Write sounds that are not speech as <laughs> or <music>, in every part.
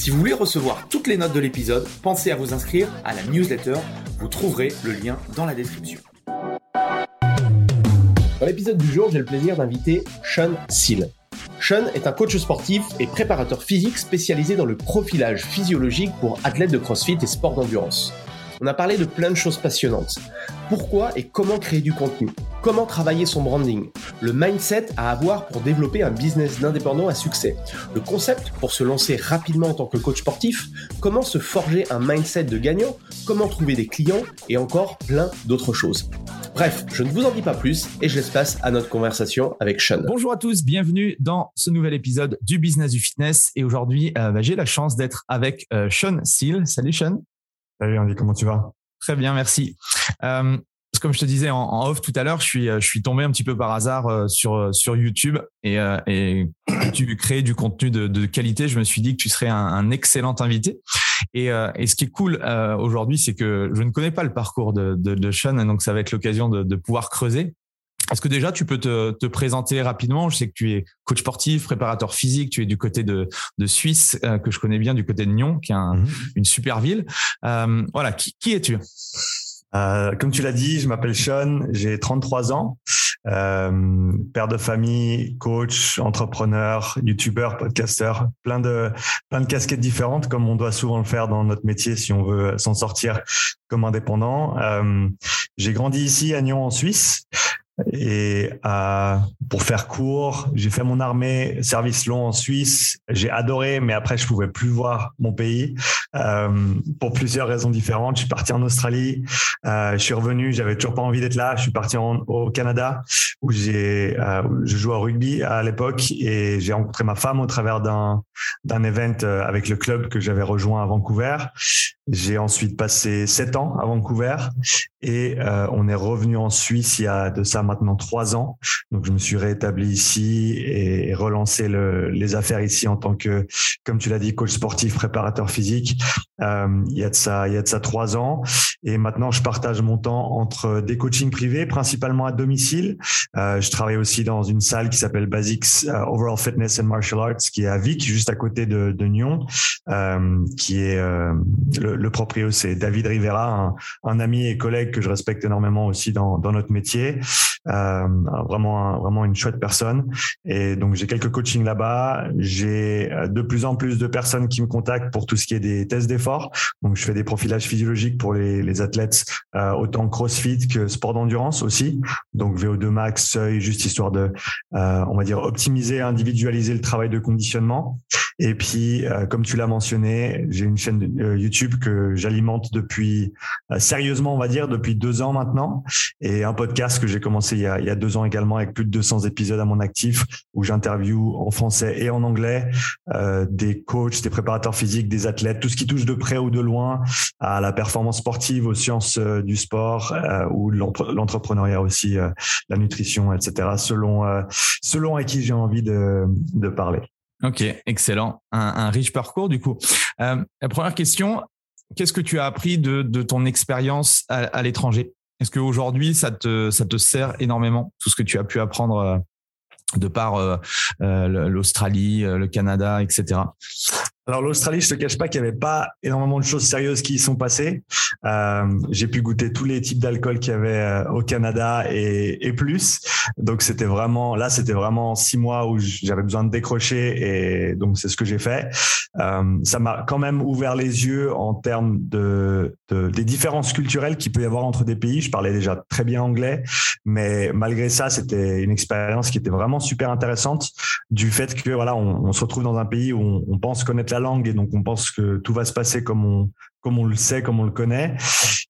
Si vous voulez recevoir toutes les notes de l'épisode, pensez à vous inscrire à la newsletter. Vous trouverez le lien dans la description. Dans l'épisode du jour, j'ai le plaisir d'inviter Sean Seal. Sean est un coach sportif et préparateur physique spécialisé dans le profilage physiologique pour athlètes de CrossFit et sport d'endurance. On a parlé de plein de choses passionnantes. Pourquoi et comment créer du contenu? Comment travailler son branding? Le mindset à avoir pour développer un business d'indépendant à succès Le concept pour se lancer rapidement en tant que coach sportif Comment se forger un mindset de gagnant Comment trouver des clients Et encore plein d'autres choses. Bref, je ne vous en dis pas plus et je laisse place à notre conversation avec Sean. Bonjour à tous, bienvenue dans ce nouvel épisode du Business du Fitness. Et aujourd'hui, euh, bah, j'ai la chance d'être avec euh, Sean Seal. Salut Sean. Salut Andy, comment tu vas? Très bien, merci. Euh, comme je te disais en, off tout à l'heure, je suis, je suis tombé un petit peu par hasard euh, sur, sur YouTube et, euh, et tu crées du contenu de, de, qualité. Je me suis dit que tu serais un, un excellent invité. Et, euh, et, ce qui est cool euh, aujourd'hui, c'est que je ne connais pas le parcours de, de, de Sean, donc ça va être l'occasion de, de pouvoir creuser. Est-ce que déjà tu peux te, te, présenter rapidement Je sais que tu es coach sportif, préparateur physique, tu es du côté de, de Suisse, euh, que je connais bien, du côté de Nyon, qui est un, mmh. une super ville. Euh, voilà, qui, qui es-tu? Euh, Comme tu l'as dit, je m'appelle Sean, j'ai 33 ans, euh, père de famille, coach, entrepreneur, youtubeur, podcasteur, plein de plein de casquettes différentes, comme on doit souvent le faire dans notre métier si on veut s'en sortir comme indépendant. Euh, j'ai grandi ici à Nyon en Suisse. Et euh, pour faire court, j'ai fait mon armée, service long en Suisse. J'ai adoré, mais après je pouvais plus voir mon pays euh, pour plusieurs raisons différentes. Je suis parti en Australie, euh, je suis revenu, j'avais toujours pas envie d'être là. Je suis parti en, au Canada où j'ai, euh, je jouais au rugby à l'époque et j'ai rencontré ma femme au travers d'un d'un event euh, avec le club que j'avais rejoint à Vancouver. J'ai ensuite passé sept ans à Vancouver et euh, on est revenu en Suisse il y a de ça maintenant trois ans. Donc je me suis rétabli ici et relancé le, les affaires ici en tant que, comme tu l'as dit, coach sportif, préparateur physique. Euh, il y a de ça, il y a de ça trois ans. Et maintenant je partage mon temps entre des coachings privés, principalement à domicile. Euh, je travaille aussi dans une salle qui s'appelle Basics euh, Overall Fitness and Martial Arts, qui est à Vic, juste à côté de, de Nyon, euh, qui est le, le proprio, c'est David Rivera, un, un, ami et collègue que je respecte énormément aussi dans, dans notre métier. Euh, vraiment, vraiment une chouette personne. Et donc j'ai quelques coachings là-bas. J'ai de plus en plus de personnes qui me contactent pour tout ce qui est des tests d'effort. Donc je fais des profilages physiologiques pour les, les athlètes, euh, autant CrossFit que sport d'endurance aussi. Donc VO2 max, seuil, juste histoire de, euh, on va dire, optimiser, individualiser le travail de conditionnement. Et puis, euh, comme tu l'as mentionné, j'ai une chaîne euh, YouTube que j'alimente depuis euh, sérieusement, on va dire, depuis deux ans maintenant, et un podcast que j'ai commencé il y, a, il y, a, deux ans également avec plus de 200 épisodes à mon actif, où j'interview en français et en anglais euh, des coachs, des préparateurs physiques, des athlètes, tout ce qui touche de près ou de loin à la performance sportive, aux sciences du sport ou l'entrepreneuriat aussi, la nutrition, etc. Selon selon à qui j'ai envie de, de parler. Ok, excellent. Un, un, riche parcours du coup. Euh, la première question, qu'est-ce que tu as appris de, de ton expérience à, l'étranger? Est-ce qu'aujourd'hui, ça te, ça te sert énormément, tout ce que tu as pu apprendre euh, de par euh, l'Australie, le Canada, etc. alors l'Australie, je te cache pas qu'il n'y avait pas énormément de choses sérieuses qui y sont passées. Euh, j'ai pu goûter tous les types d'alcool qu'il y avait euh, au Canada et, plus. Donc c'était vraiment là, c'était vraiment six mois où j'avais besoin de décrocher et donc c'est ce que j'ai fait. Euh, ça m'a quand même ouvert les yeux en termes de, de, des différences culturelles qu'il peut y avoir entre des pays. Je parlais déjà très bien anglais, mais malgré ça, c'était une expérience qui était vraiment super intéressante du fait que voilà, on, se retrouve dans un pays où on pense connaître la langue et donc on pense que tout va se passer comme on, comme on le sait, comme on le connaît.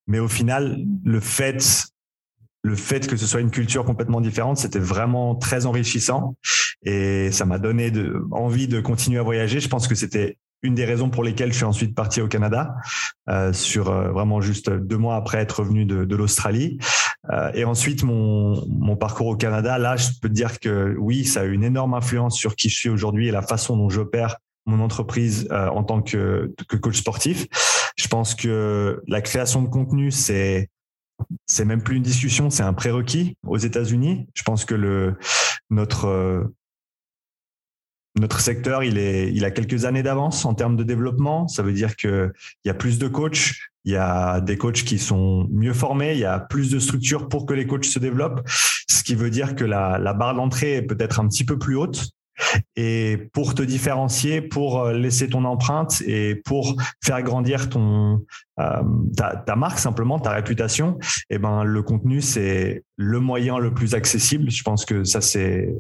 Mais au final, le fait, le fait que ce soit une culture complètement différente, c'était vraiment très enrichissant et ça m'a donné envie de continuer à voyager. Je pense que c'était une des raisons pour lesquelles je suis ensuite parti au Canada, euh, sur euh, vraiment juste deux mois après être revenu de, de l'Australie. Euh, et ensuite, mon, mon parcours au Canada, là, je peux te dire que oui, ça a eu une énorme influence sur qui je suis aujourd'hui et la façon dont j'opère mon entreprise euh, en tant que, coach sportif. Je pense que la création de contenu, c'est c'est même plus une discussion, c'est un prérequis aux États-Unis. Je pense que le notre euh, notre secteur, il est il a quelques années d'avance en termes de développement. Ça veut dire que il y a plus de coachs, il y a des coachs qui sont mieux formés, il y a plus de structures pour que les coachs se développent, ce qui veut dire que la barre d'entrée est peut-être un petit peu plus haute et pour te différencier, pour euh, laisser ton empreinte et pour faire grandir ton euh, ta, marque simplement, ta réputation, et eh ben le contenu c'est le moyen le plus accessible. Je pense que ça c'est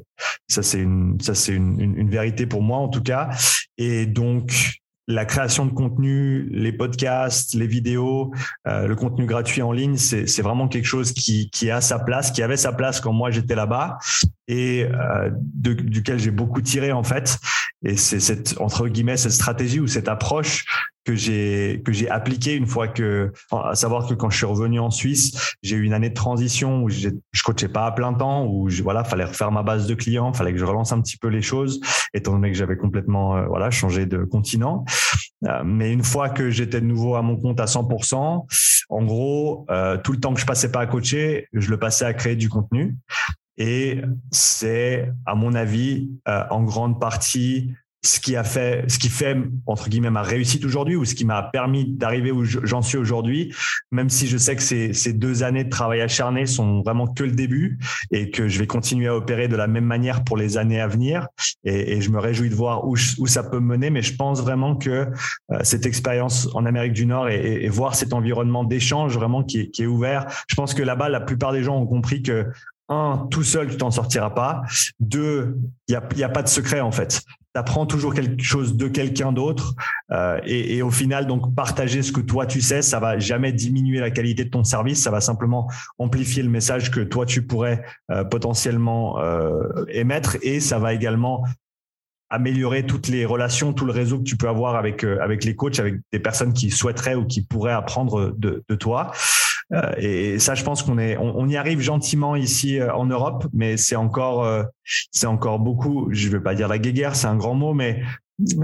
ça c'est une ça c'est une, une vérité pour moi en tout cas. Et donc la création de contenu, les podcasts, les vidéos, euh, le contenu gratuit en ligne, c'est vraiment quelque chose qui, a sa place, qui avait sa place quand moi j'étais là-bas et euh, duquel j'ai beaucoup tiré en fait. Et c'est cette entre guillemets cette stratégie ou cette approche que j'ai que j'ai appliqué une fois que à savoir que quand je suis revenu en Suisse j'ai eu une année de transition où je coachais pas à plein temps où je, voilà fallait refaire ma base de clients fallait que je relance un petit peu les choses étant donné que j'avais complètement euh, voilà changé de continent. Euh, mais une fois que j'étais de nouveau à mon compte à 100% en gros euh, tout le temps que je passais pas à coacher je le passais à créer du contenu. Et c'est, à mon avis, en grande partie ce qui a fait, ce qui fait entre guillemets ma réussite aujourd'hui ou ce qui m'a permis d'arriver où j'en suis aujourd'hui. Même si je sais que ces, deux années de travail acharné sont vraiment que le début et que je vais continuer à opérer de la même manière pour les années à venir. Et, je me réjouis de voir où, ça peut mener. Mais je pense vraiment que euh, cette expérience en Amérique du Nord et, voir cet environnement d'échange vraiment qui est, ouvert. Je pense que là-bas, la plupart des gens ont compris que un, tout seul, tu t'en sortiras pas. Deux, il y a, y a pas de secret en fait. Tu apprends toujours quelque chose de quelqu'un d'autre euh, et, et, au final, donc partager ce que toi tu sais, ça va jamais diminuer la qualité de ton service, ça va simplement amplifier le message que toi tu pourrais euh, potentiellement euh, émettre et ça va également améliorer toutes les relations, tout le réseau que tu peux avoir avec euh, avec les coachs, avec des personnes qui souhaiteraient ou qui pourraient apprendre de, de toi. Euh, et ça, je pense qu'on est, on, y arrive gentiment ici euh, en Europe, mais c'est encore, euh, c'est encore beaucoup. Je ne veux pas dire la guéguerre, c'est un grand mot, mais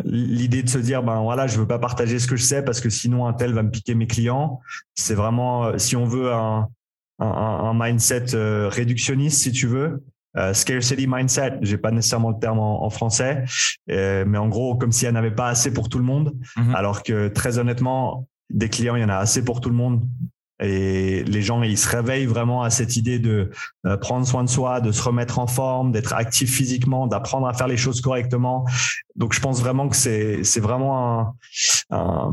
l'idée de se dire ben voilà je veux pas partager ce que je sais parce que sinon un tel va me piquer mes clients c'est vraiment si on veut un un, un mindset réductionniste si tu veux uh, scarcity mindset j'ai pas nécessairement le terme en, en français mais en gros comme s'il n'y en avait pas assez pour tout le monde mm-hmm. alors que très honnêtement des clients il y en a assez pour tout le monde et les gens, ils se réveillent vraiment à cette idée de euh, prendre soin de soi, de se remettre en forme, d'être actif physiquement, d'apprendre à faire les choses correctement. Donc, je pense vraiment que c'est c'est vraiment un, un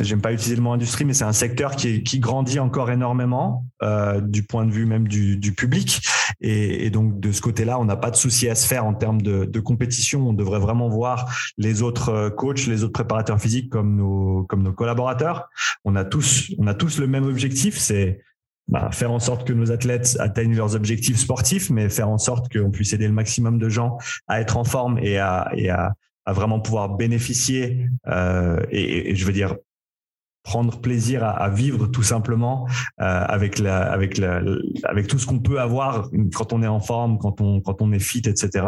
j'aime pas utiliser le mot industrie, mais c'est un secteur qui qui grandit encore énormément euh, du point de vue même du, du public. Et, et, donc de ce côté-là, on n'a pas de souci à se faire en termes de, de, compétition. On devrait vraiment voir les autres euh, coachs, les autres préparateurs physiques comme nos comme nos collaborateurs. On a tous on a tous le même objectif, c'est bah, faire en sorte que nos athlètes atteignent leurs objectifs sportifs, mais faire en sorte qu'on puisse aider le maximum de gens à être en forme et à, et à, à vraiment pouvoir bénéficier euh, et, et, je veux dire prendre plaisir à, à vivre tout simplement euh, avec la, avec la, avec tout ce qu'on peut avoir quand on est en forme, quand on quand on est fit, etc.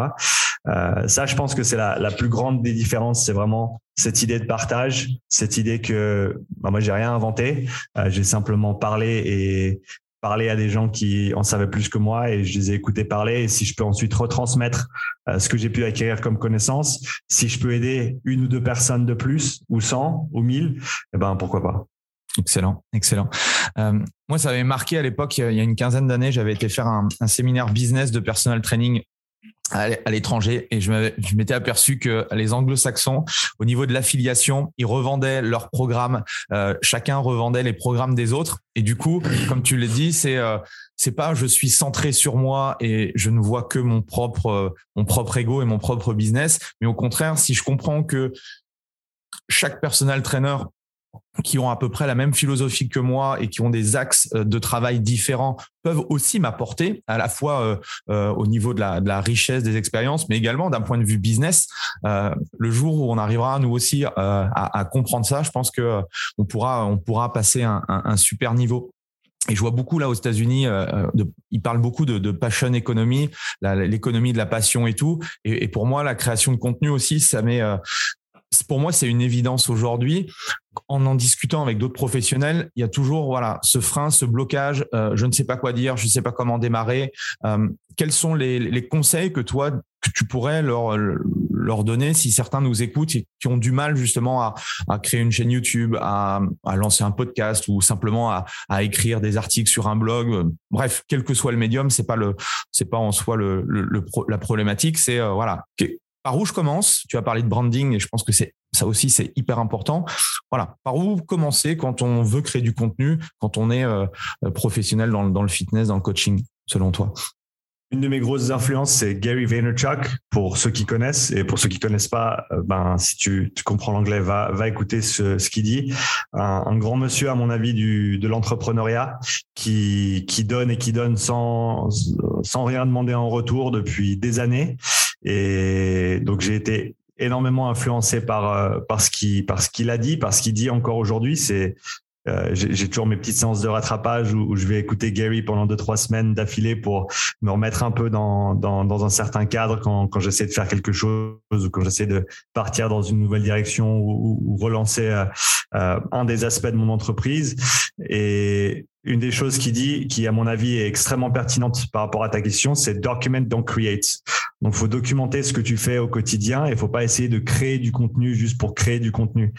Euh, ça, je pense que c'est la, la plus grande des différences. C'est vraiment cette idée de partage, cette idée que bah, moi j'ai rien inventé, euh, j'ai simplement parlé et parler à des gens qui en savaient plus que moi et je les ai écoutés parler. Et si je peux ensuite retransmettre euh, ce que j'ai pu acquérir comme connaissance, si je peux aider une ou deux personnes de plus, ou 100, ou 1000, eh ben, pourquoi pas. Excellent, excellent. Euh, moi, ça avait marqué à l'époque, il y a une quinzaine d'années, j'avais été faire un, un, séminaire business de personal training à l'étranger et je m'étais aperçu que les anglo-saxons au niveau de l'affiliation ils revendaient leurs programmes euh, chacun revendait les programmes des autres. Et du coup comme tu l'as dit c'est euh, c'est pas je suis centré sur moi et je ne vois que mon propre euh, mon propre ego et mon propre business mais au contraire si je comprends que chaque personal trainer qui ont à peu près la même philosophie que moi et qui ont des axes euh, de travail différents peuvent aussi m'apporter à la fois euh, euh, au niveau de la, richesse des expériences, mais également d'un point de vue business. Le jour où on arrivera nous aussi à, comprendre ça, je pense que on pourra on pourra passer un, super niveau. Et je vois beaucoup là aux États-Unis, ils parlent beaucoup de, passion economy, l'économie de la passion et tout. Et, pour moi, la création de contenu aussi, ça met, pour moi, c'est une évidence aujourd'hui. En en discutant avec d'autres professionnels, il y a toujours voilà ce frein, ce blocage. Euh, je ne sais pas quoi dire, je ne sais pas comment démarrer. Euh, quels sont les, conseils que toi que tu pourrais leur donner si certains nous écoutent et qui ont du mal justement à, créer une chaîne YouTube, à, lancer un podcast ou simplement à, écrire des articles sur un blog? Bref, quel que soit le médium, c'est pas le c'est pas en soi le, la problématique. C'est euh, voilà par où je commence Tu as parlé de branding et je pense que ça aussi c'est hyper important. Voilà, par où commencer quand on veut créer du contenu, quand on est euh, professionnel dans, le fitness, dans le coaching, selon toi? Une de mes grosses influences, c'est Gary Vaynerchuk. Pour ceux qui connaissent et pour ceux qui connaissent pas, euh, ben si tu, comprends l'anglais, va écouter ce, qu'il dit. Un, grand monsieur, à mon avis, du de l'entrepreneuriat, qui donne et qui donne sans rien demander en retour depuis des années. Et donc j'ai été énormément influencé par euh, par ce qui par ce qu'il a dit, par ce qu'il dit encore aujourd'hui. C'est euh, j'ai toujours mes petites séances de rattrapage où, je vais écouter Gary pendant deux trois semaines d'affilée pour me remettre un peu dans, dans, dans un certain cadre quand, quand j'essaie de faire quelque chose ou quand j'essaie de partir dans une nouvelle direction ou, ou relancer euh, euh un des aspects de mon entreprise. Et une des choses qu'il dit, qui à mon avis est extrêmement pertinente par rapport à ta question, c'est document, don't create. Donc, faut documenter ce que tu fais au quotidien et faut pas essayer de créer du contenu juste pour créer du contenu.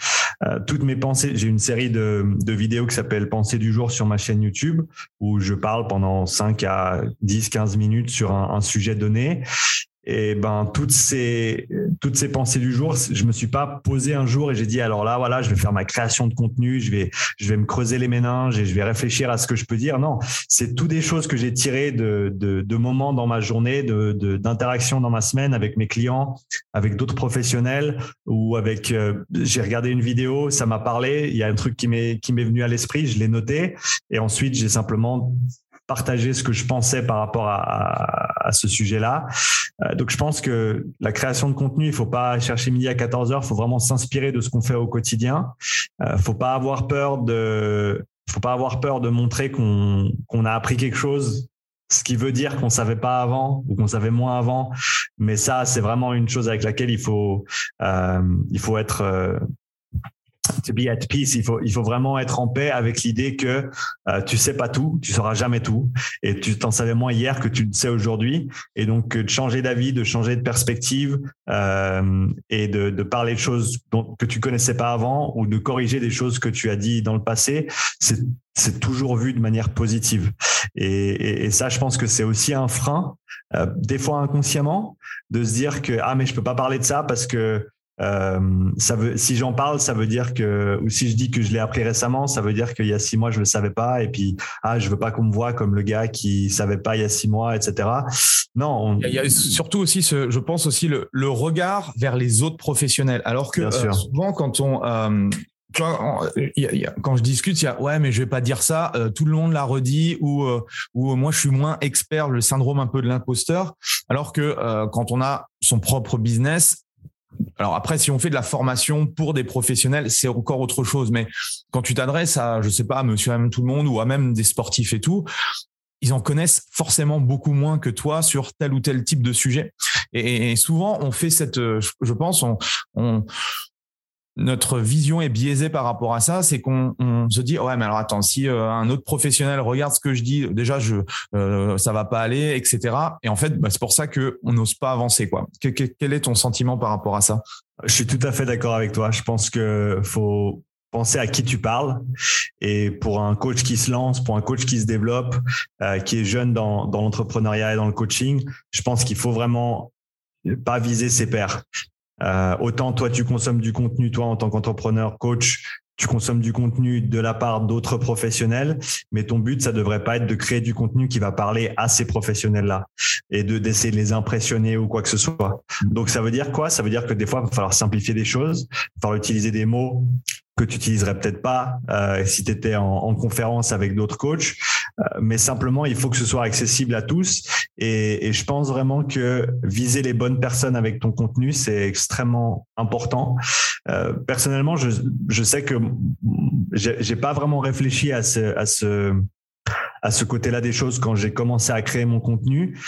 Euh, toutes mes pensées, j'ai une série de, vidéos qui s'appelle Pensée du jour sur ma chaîne YouTube où je parle pendant 5 à 10, 15 minutes sur un sujet donné et ben toutes ces toutes ces pensées du jour, je me suis pas posé un jour et j'ai dit alors là voilà, je vais faire ma création de contenu, je vais je vais me creuser les méninges et je vais réfléchir à ce que je peux dire. Non, c'est tout des choses que j'ai tirées de, de, de moments dans ma journée, de d'interactions dans ma semaine avec mes clients, avec d'autres professionnels ou avec euh, j'ai regardé une vidéo, ça m'a parlé, il y a un truc qui m'est qui m'est venu à l'esprit, je l'ai noté et ensuite j'ai simplement partager ce que je pensais par rapport à, à, ce sujet-là. Euh, donc je pense que la création de contenu, il faut pas chercher midi à 14 heures, faut vraiment s'inspirer de ce qu'on fait au quotidien. Euh, faut pas avoir peur de faut pas avoir peur de montrer qu'on qu'on a appris quelque chose ce qui veut dire qu'on savait pas avant ou qu'on savait moins avant mais ça c'est vraiment une chose avec laquelle il faut euh, il faut être euh, to be at peace, il faut, il faut vraiment être en paix avec l'idée que euh, tu sais pas tout, tu sauras jamais tout, et tu t'en savais moins hier que tu le sais aujourd'hui, et donc de changer d'avis, de changer de perspective, euh, et de, parler de choses dont, que tu connaissais pas avant, ou de corriger des choses que tu as dit dans le passé, c'est c'est toujours vu de manière positive. Et, et, et ça, je pense que c'est aussi un frein, euh, des fois inconsciemment, de se dire que ah mais je peux pas parler de ça parce que euh, ça veut, si j'en parle, ça veut dire que, ou si je dis que je l'ai appris récemment, ça veut dire qu'il y a six mois je le savais pas, et puis ah je veux pas qu'on me voit comme le gars qui savait pas il y a six mois, etc. Non. Il y a surtout aussi, ce, je pense aussi le, le regard vers les autres professionnels, alors que euh, souvent quand on euh, quand je discute, il y a ouais, mais je vais pas dire ça. Euh, tout le monde l'a redit ou euh, ou moi je suis moins expert, le syndrome un peu de l'imposteur. Alors que euh, quand on a son propre business, alors après, si on fait de la formation pour des professionnels, c'est encore autre chose. Mais quand tu t'adresses à, je sais pas, monsieur, même tout le monde ou à même des sportifs et tout, ils en connaissent forcément beaucoup moins que toi sur tel ou tel type de sujet. Et, souvent, on fait cette, je pense, on notre vision est biaisée par rapport à ça, c'est qu'on se dit ouais mais alors attends si euh, un autre professionnel regarde ce que je dis, déjà je euh, ça va pas aller, etc. Et en fait bah, c'est pour ça que on n'ose pas avancer quoi. quel est ton sentiment par rapport à ça? Je suis tout à fait d'accord avec toi. Je pense que faut penser à qui tu parles. Et pour un coach qui se lance, pour un coach qui se développe, euh, qui est jeune dans, dans l'entrepreneuriat et dans le coaching, je pense qu'il faut vraiment pas viser ses pairs. Euh, autant toi, tu consommes du contenu, toi, en tant qu'entrepreneur, coach, tu consommes du contenu de la part d'autres professionnels, mais ton but, ça devrait pas être de créer du contenu qui va parler à ces professionnels-là et de d'essayer de les impressionner ou quoi que ce soit. Donc ça veut dire quoi? Ça veut dire que des fois, il va falloir simplifier des choses, il va falloir utiliser des mots que tu utiliserais peut-être pas euh, si tu étais en, en, conférence avec d'autres coachs, euh, mais simplement il faut que ce soit accessible à tous. Et, et, je pense vraiment que viser les bonnes personnes avec ton contenu c'est extrêmement important. Euh, personnellement, je, je sais que j'ai pas vraiment réfléchi à ce à ce à ce côté-là des choses quand j'ai commencé à créer mon contenu.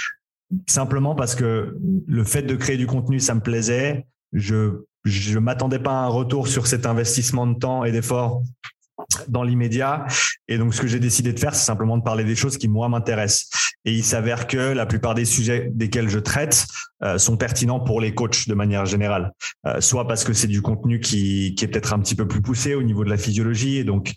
Simplement parce que le fait de créer du contenu ça me plaisait. Je je m'attendais pas à un retour sur cet investissement de temps et d'efforts dans l'immédiat. Et donc, ce que j'ai décidé de faire, c'est simplement de parler des choses qui, moi, m'intéressent. Et il s'avère que la plupart des sujets desquels je traite euh, sont pertinents pour les coachs de manière générale. Euh, soit parce que c'est du contenu qui, qui est peut-être un petit peu plus poussé au niveau de la physiologie. Et donc,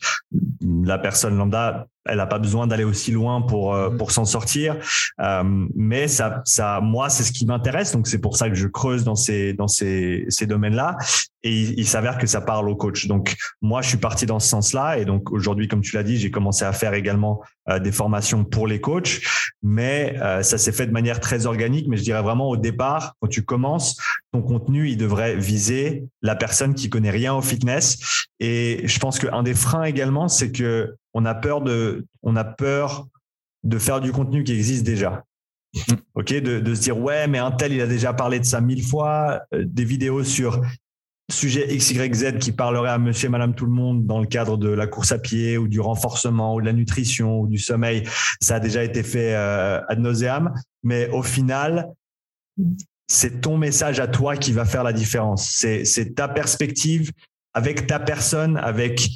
la personne lambda elle n'a pas besoin d'aller aussi loin pour euh, mm. pour s'en sortir. Euh, mais ça, ça, moi, c'est ce qui m'intéresse. Donc c'est pour ça que je creuse dans ces dans ces ces domaines-là. Et il, s'avère que ça parle au coach. Donc moi, je suis parti dans ce sens-là. Et donc aujourd'hui, comme tu l'as dit, j'ai commencé à faire également euh, des formations pour les coachs. Mais ça s'est fait de manière très organique. Mais je dirais vraiment au départ, quand tu commences, ton contenu, il devrait viser la personne qui connaît rien au fitness. Et je pense qu'un des freins également, c'est que on a peur de, on a peur de faire du contenu qui existe déjà. Mm. Ok, de, se dire ouais, mais un tel il a déjà parlé de ça mille fois, euh, des vidéos sur sujet X, Y, Z qui parlerait à monsieur et madame tout le monde dans le cadre de la course à pied ou du renforcement ou de la nutrition ou du sommeil, ça a déjà été fait euh, ad nauseam. Mais au final, c'est ton message à toi qui va faire la différence. C'est ta perspective avec ta personne, avec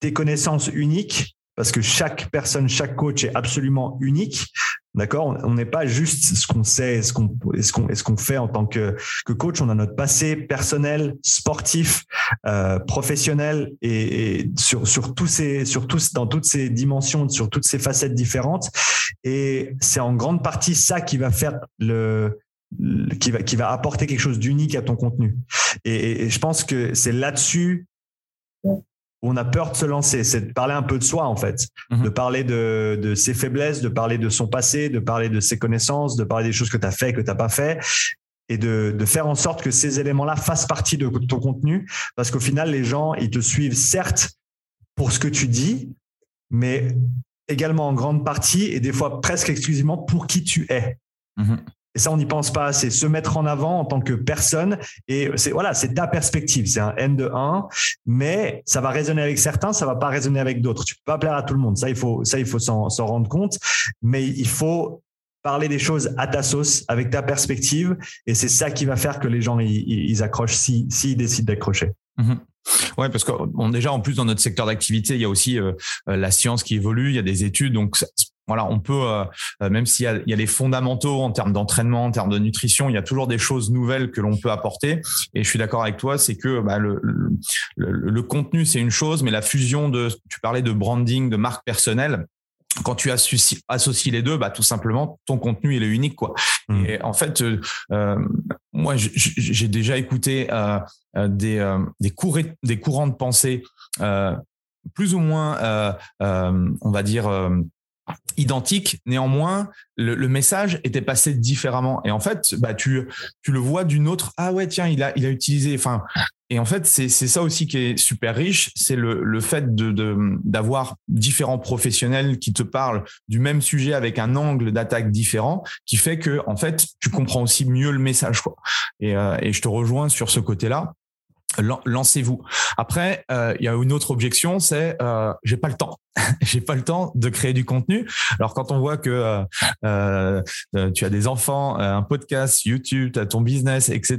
tes connaissances uniques, parce que chaque personne, chaque coach est absolument unique. D'accord? On n'est pas juste ce qu'on sait, ce qu'on ce qu'on ce qu'on fait en tant que que coach. On a notre passé personnel, sportif, euh, professionnel et, et, sur sur tous ces sur tous dans toutes ces dimensions, sur toutes ces facettes différentes. Et c'est en grande partie ça qui va faire le qui va qui va apporter quelque chose d'unique à ton contenu. Et, et je pense que c'est là-dessus on a peur de se lancer, c'est de parler un peu de soi en fait, mhm. de parler de, ses faiblesses, de parler de son passé, de parler de ses connaissances, de parler des choses que tu as fait, que tu n'as pas fait, et de, faire en sorte que ces éléments-là fassent partie de ton contenu, parce qu'au final, les gens, ils te suivent certes pour ce que tu dis, mais également en grande partie et des fois presque exclusivement pour qui tu es. Mhm. Et ça, on n'y pense pas C'est Se mettre en avant en tant que personne. Et c'est, voilà, c'est ta perspective. C'est un N de 1, mais ça va résonner avec certains, ça va pas résonner avec d'autres. Tu peux pas plaire à tout le monde. Ça, il faut, ça, il faut s'en, rendre compte. Mais il faut parler des choses à ta sauce, avec ta perspective. Et c'est ça qui va faire que les gens, ils, accrochent s'ils si, décident d'accrocher. Mm-hmm. Ouais, parce que bon, déjà en plus dans notre secteur d'activité, il y a aussi euh, la science qui évolue, il y a des études, donc voilà, on peut, euh, euh, même s'il y a, il y a les fondamentaux en termes d'entraînement, en termes de nutrition, il y a toujours des choses nouvelles que l'on peut apporter. Et je suis d'accord avec toi, c'est que bah, le, le, le, contenu, c'est une chose, mais la fusion de, tu parlais de branding, de marque personnelle, quand tu associes, associes les deux, bah, tout simplement, ton contenu, il est unique. Quoi. Mmh. Et en fait, euh, moi, j'ai déjà écouté euh, des, des, des courants de pensée plus ou moins, on va dire, identique. Néanmoins, le, message était passé différemment. Et en fait, bah, tu, tu le vois d'une autre. Ah ouais, tiens, il a, il a utilisé. Enfin, et en fait, c'est ça aussi qui est super riche, c'est le, le fait de d'avoir différents professionnels qui te parlent du même sujet avec un angle d'attaque différent, qui fait que en fait, tu comprends aussi mieux le message. Et, euh, et je te rejoins sur ce côté-là. Lancez-vous. Après, euh, il y a une autre objection, c'est euh, j'ai pas le temps. <laughs> j'ai pas le temps de créer du contenu. Alors quand on voit que euh, euh, tu as des enfants, un podcast, YouTube, tu as ton business, etc.,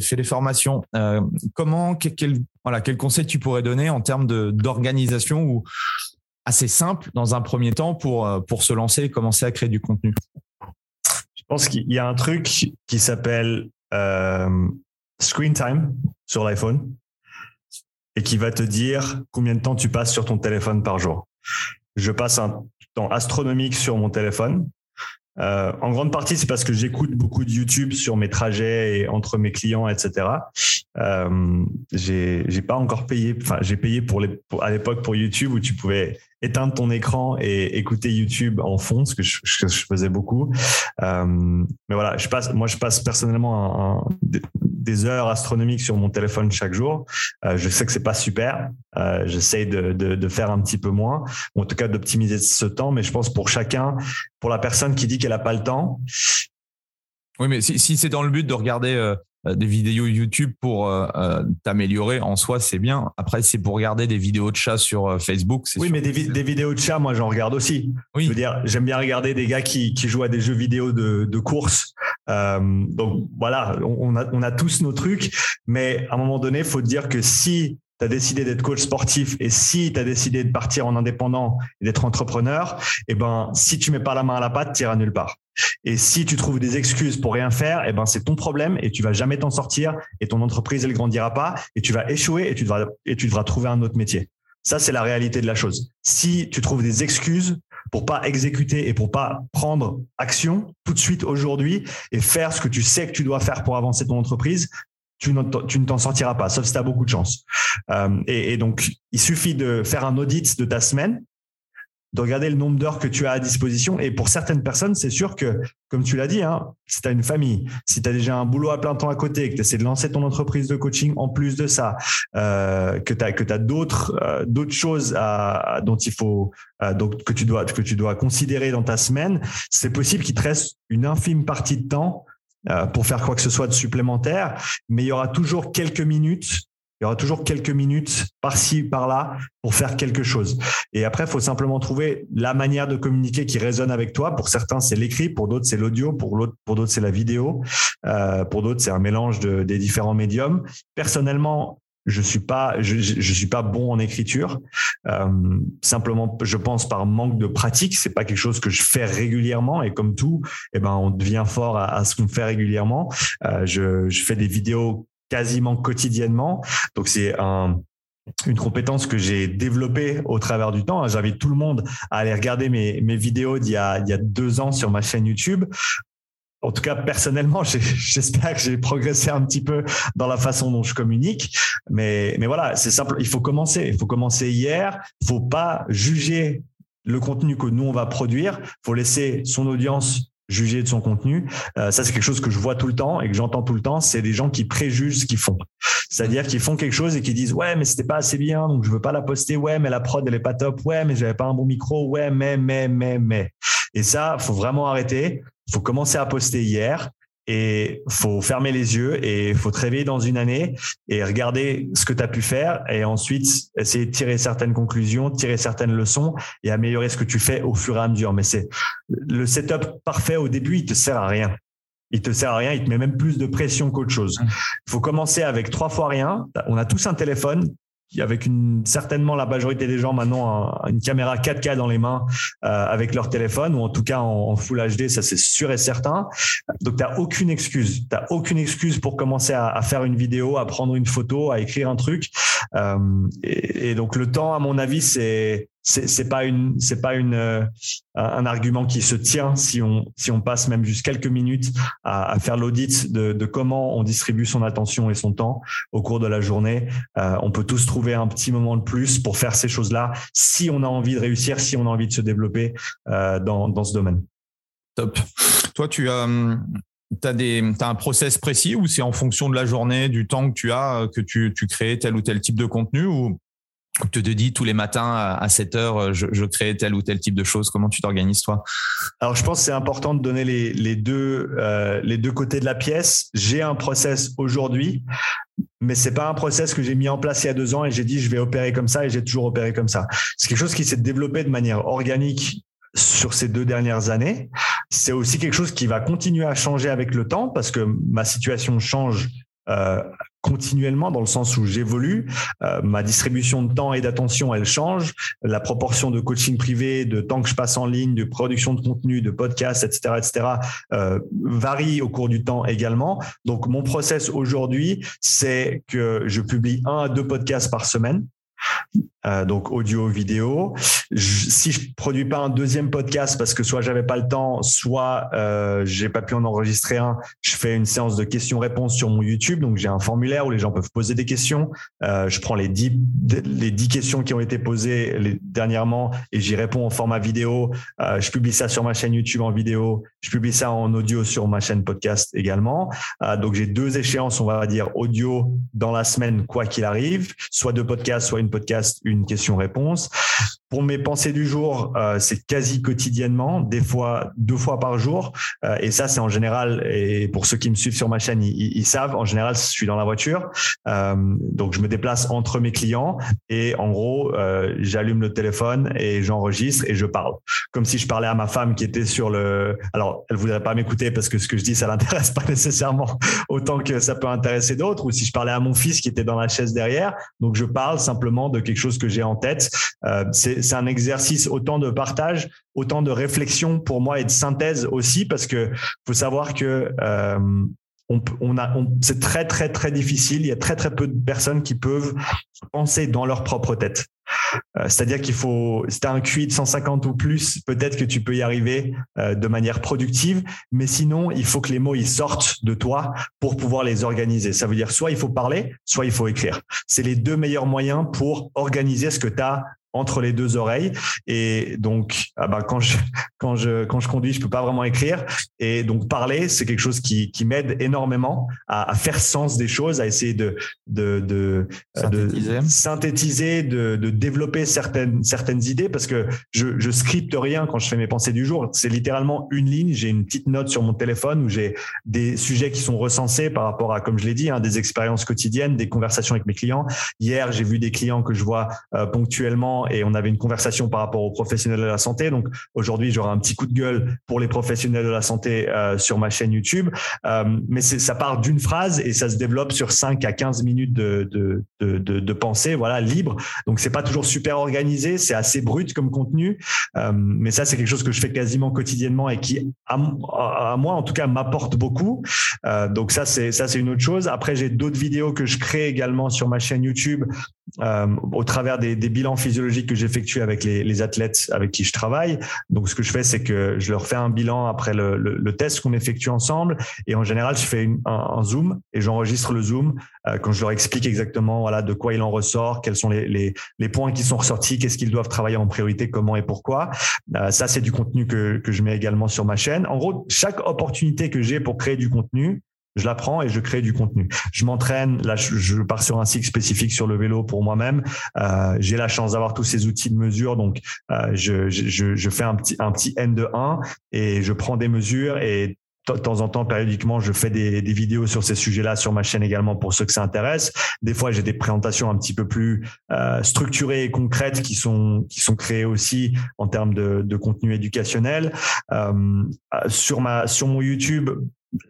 faire des formations, comment quel, voilà conseil tu pourrais donner en termes d'organisation ou assez simple dans un premier temps pour pour se lancer et commencer à créer du contenu? Je pense qu'il y a un truc qui s'appelle screen time sur l'iPhone et qui va te dire combien de temps tu passes sur ton téléphone par jour. Je passe un temps astronomique sur mon téléphone. Euh, en grande partie, c'est parce que j'écoute beaucoup de YouTube sur mes trajets et entre mes clients, etc. Euh, j'ai pas encore payé. Enfin, j'ai payé à l'époque pour YouTube où tu pouvais éteindre ton écran et écouter YouTube en fond, ce que je, je faisais beaucoup. Euh, mais voilà, je passe, moi, je passe personnellement un, des heures astronomiques sur mon téléphone chaque jour. Euh, je sais que c'est pas super. Euh, J'essaye de, de, de, faire un petit peu moins, en tout cas d'optimiser ce temps. Mais je pense pour chacun, pour la personne qui dit qu'elle a pas le temps. Oui, mais si, si c'est dans le but de regarder euh, des vidéos YouTube pour euh, euh, t'améliorer en soi, c'est bien. Après, c'est pour regarder des vidéos de chat sur Facebook. Oui, mais des, vidéos de chat, moi, j'en regarde aussi. Oui. Je veux dire, j'aime bien regarder des gars qui, qui, jouent à des jeux vidéo de, de course. donc voilà, on, a, on a tous nos trucs, mais à un moment donné, il faut dire que si tu as décidé d'être coach sportif et si tu as décidé de partir en indépendant et d'être entrepreneur, eh ben, si tu mets pas la main à la pâte, tu iras nulle part. Et si tu trouves des excuses pour rien faire, eh ben, c'est ton problème et tu vas jamais t'en sortir et ton entreprise, elle grandira pas et tu vas échouer et tu devras, et tu devras trouver un autre métier. Ça, c'est la réalité de la chose. Si tu trouves des excuses pour pas exécuter et pour pas prendre action tout de suite aujourd'hui et faire ce que tu sais que tu dois faire pour avancer ton entreprise, tu, ne t'en sortiras pas, sauf si tu as beaucoup de chance. Euh, et, donc, il suffit de faire un audit de ta semaine, de regarder le nombre d'heures que tu as à disposition. Et pour certaines personnes, c'est sûr que, comme tu l'as dit, hein, si tu as une famille, si tu déjà un boulot à plein temps à côté, que tu essaies de lancer ton entreprise de coaching en plus de ça, euh, que tu as, que as d'autres, euh, d'autres choses à, dont il faut, donc, que, tu dois, que tu dois considérer dans ta semaine, c'est possible qu'il te reste une infime partie de temps euh, pour faire quoi que ce soit de supplémentaire, mais il y aura toujours quelques minutes il y aura toujours quelques minutes par-ci, par-là pour faire quelque chose. Et après, il faut simplement trouver la manière de communiquer qui résonne avec toi. Pour certains, c'est l'écrit, pour d'autres, c'est l'audio, pour d'autres, c'est la vidéo, euh, pour d'autres, c'est un mélange de, des différents médiums. Personnellement, je suis pas je, suis pas bon en écriture. Euh, simplement je pense par manque de pratique c'est pas quelque chose que je fais régulièrement. Et comme tout eh ben on devient fort à, ce qu'on fait régulièrement. Euh, je, fais des vidéos quasiment quotidiennement. Donc c'est un une compétence que j'ai développée au travers du temps. J'invite tout le monde à aller regarder mes, vidéos d'il y a deux ans sur ma chaîne YouTube en tout cas, personnellement, <laughs> j'espère que j'ai progressé un petit peu dans la façon dont je communique. Mais, mais voilà, c'est simple. Il faut commencer. Il faut commencer hier. Il faut pas juger le contenu que nous on va produire. Il faut laisser son audience juger de son contenu. Euh, ça, c'est quelque chose que je vois tout le temps et que j'entends tout le temps. C'est des gens qui préjugent ce qu'ils font. C'est-à-dire qu'ils font quelque chose et qui disent ouais, mais c'était pas assez bien, donc je veux pas la poster. Ouais, mais la prod elle est pas top. Ouais, mais j'avais pas un bon micro. Ouais, mais mais mais mais. Et ça, faut vraiment arrêter faut commencer à poster hier et faut fermer les yeux et faut te réveiller dans une année et regarder ce que tu as pu faire et ensuite essayer de tirer certaines conclusions, tirer certaines leçons et améliorer ce que tu fais au fur et à mesure. Mais c'est le setup parfait au début, il te sert à rien. Il te sert à rien, il te met même plus de pression qu'autre chose. Il faut commencer avec trois fois rien. On a tous un téléphone avec une certainement la majorité des gens maintenant une caméra 4K dans les mains euh, avec leur téléphone ou en tout cas en, Full HD, ça c'est sûr et certain. Donc tu aucune excuse, tu aucune excuse pour commencer à, faire une vidéo, à prendre une photo, à écrire un truc. Euh, et, donc le temps, à mon avis, c'est c'est pas une c'est pas une euh, un argument qui se tient si on si on passe même juste quelques minutes à, faire l'audit de, comment on distribue son attention et son temps au cours de la journée. Euh, on peut tous trouver un petit moment de plus pour faire ces choses-là si on a envie de réussir, si on a envie de se développer euh, dans dans ce domaine. Top. Toi, tu as tu as, des, un process précis ou c'est en fonction de la journée, du temps que tu as, que tu, tu crées tel ou tel type de contenu ou tu te dis tous les matins à 7 heures, je, je crée tel ou tel type de choses Comment tu t'organises toi? Alors je pense que c'est important de donner les, les deux euh, les deux côtés de la pièce. J'ai un process aujourd'hui, mais c'est pas un process que j'ai mis en place il y a deux ans et j'ai dit je vais opérer comme ça et j'ai toujours opéré comme ça. C'est quelque chose qui s'est développé de manière organique sur ces deux dernières années. C'est aussi quelque chose qui va continuer à changer avec le temps parce que ma situation change euh, continuellement dans le sens où j'évolue. Euh, ma distribution de temps et d'attention, elle change. La proportion de coaching privé, de temps que je passe en ligne, de production de contenu, de podcast, etc., etc., euh, varie au cours du temps également. Donc, mon process aujourd'hui, c'est que je publie un à deux podcasts par semaine. Euh, donc audio, vidéo. si je produis pas un deuxième podcast parce que soit j'avais pas le temps, soit euh, j'ai pas pu en enregistrer un, je fais une séance de questions-réponses sur mon YouTube. Donc j'ai un formulaire où les gens peuvent poser des questions. Euh, je prends les dix les dix questions qui ont été posées les, dernièrement et j'y réponds en format vidéo. Euh, je publie ça sur ma chaîne YouTube en vidéo. Je publie ça en audio sur ma chaîne podcast également. Euh, donc j'ai deux échéances, on va dire audio dans la semaine quoi qu'il arrive, soit deux podcasts, soit une podcast une question-réponse. Pour mes pensées du jour, euh, c'est quasi quotidiennement, des fois deux fois par jour. Euh, et ça, c'est en général, et pour ceux qui me suivent sur ma chaîne, ils, savent, en général, je suis dans la voiture. Euh, donc, je me déplace entre mes clients et en gros, j'allume le téléphone et j'enregistre et je parle. Comme si je parlais à ma femme qui était sur le... Alors, elle voudrait pas m'écouter parce que ce que je dis, ça l'intéresse <laughs> pas nécessairement autant que ça peut intéresser d'autres. Ou si je parlais à mon fils qui était dans la chaise derrière. Donc, je parle simplement de quelque chose que j'ai en tête. c'est c'est un exercice autant de partage, autant de réflexion pour moi et de synthèse aussi, parce que faut savoir que euh, on, a, c'est très très très difficile. Il y a très très peu de personnes qui peuvent penser dans leur propre tête. Euh, c'est-à-dire qu'il faut, si tu as un QI de 150 ou plus, peut-être que tu peux y arriver euh, de manière productive, mais sinon, il faut que les mots ils sortent de toi pour pouvoir les organiser. Ça veut dire soit il faut parler, soit il faut écrire. C'est les deux meilleurs moyens pour organiser ce que tu as entre les deux oreilles. Et donc ah bah, quand je quand je quand je conduis je peux pas vraiment écrire. Et donc parler c'est quelque chose qui, qui m'aide énormément à, à, faire sens des choses à essayer de de de synthétiser de, synthétiser, de, de développer certaines certaines idées. Parce que je je scripte rien quand je fais mes pensées du jour. C'est littéralement une ligne. J'ai une petite note sur mon téléphone où j'ai des sujets qui sont recensés par rapport à comme je l'ai dit hein, des expériences quotidiennes des conversations avec mes clients. Hier j'ai vu des clients que je vois euh, ponctuellement et on avait une conversation par rapport aux professionnels de la santé. Donc aujourd'hui, j'aurai un petit coup de gueule pour les professionnels de la santé euh, sur ma chaîne YouTube. Euh, mais ça part d'une phrase et ça se développe sur 5 à 15 minutes de, de, de, pensée, voilà, libre. Donc c'est pas toujours super organisé, c'est assez brut comme contenu. Euh, mais ça, c'est quelque chose que je fais quasiment quotidiennement et qui, à, moi en tout cas, m'apporte beaucoup. Donc ça, c'est une autre chose. Après, j'ai d'autres vidéos que je crée également sur ma chaîne YouTube au travers des, des bilans physiologiques que j'effectue avec les, athlètes avec qui je travaille. Donc, ce que je fais, c'est que je leur fais un bilan après le, test qu'on effectue ensemble. Et en général, je fais un, zoom et j'enregistre le zoom euh, quand je leur explique exactement voilà de quoi il en ressort, quels sont les, les, les points qui sont ressortis, qu'est-ce qu'ils doivent travailler en priorité, comment et pourquoi. Euh, ça, c'est du contenu que, que je mets également sur ma chaîne. En gros, chaque opportunité que j'ai pour créer du contenu, je la prends et je crée du contenu. Je m'entraîne, là je, pars sur un cycle spécifique sur le vélo pour moi-même. Euh, j'ai la chance d'avoir tous ces outils de mesure, donc euh, je, je, je, fais un petit, un petit N de 1 et je prends des mesures et de temps en temps, périodiquement, je fais des, des vidéos sur ces sujets-là sur ma chaîne également pour ceux que ça intéresse. Des fois, j'ai des présentations un petit peu plus euh, structurées et concrètes qui sont qui sont créées aussi en termes de, de contenu éducationnel. Euh, sur ma sur mon YouTube,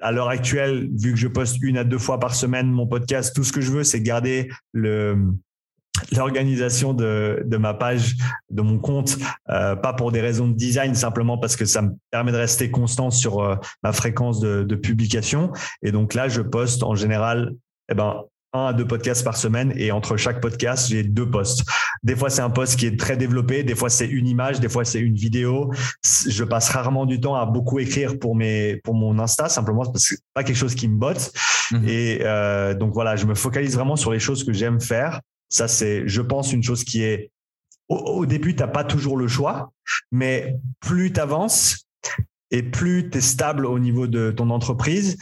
à l'heure actuelle, vu que je poste une à deux fois par semaine mon podcast, tout ce que je veux, c'est garder l'organisation de, de ma page, de mon compte, euh, pas pour des raisons de design, simplement parce que ça me permet de rester constant sur euh, ma fréquence de, de, publication. Et donc là, je poste en général, eh ben, un à deux podcasts par semaine et entre chaque podcast, j'ai deux posts. Des fois, c'est un post qui est très développé, des fois, c'est une image, des fois, c'est une vidéo. Je passe rarement du temps à beaucoup écrire pour mes pour mon Insta, simplement parce que c'est pas quelque chose qui me botte. Mhm. Et euh, donc voilà, je me focalise vraiment sur les choses que j'aime faire. Ça, c'est, je pense, une chose qui est au, au début, t'as pas toujours le choix, mais plus tu avances et plus tu es stable au niveau de ton entreprise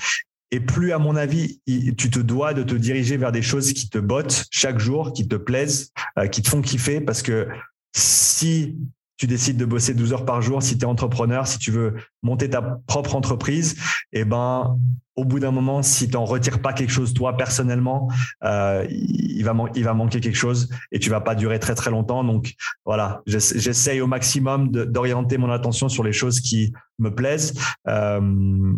et plus, à mon avis, tu te dois de te diriger vers des choses qui te bottent chaque jour, qui te plaisent, euh, qui te font kiffer. Parce que si tu décides de bosser 12 heures par jour, si tu es entrepreneur, si tu veux monter ta propre entreprise, eh ben, au bout d'un moment, si tu n'en retires pas quelque chose toi personnellement, euh, il, va il va manquer quelque chose et tu vas pas durer très très longtemps. Donc voilà, j'essaye au maximum d'orienter mon attention sur les choses qui me plaisent. Euh,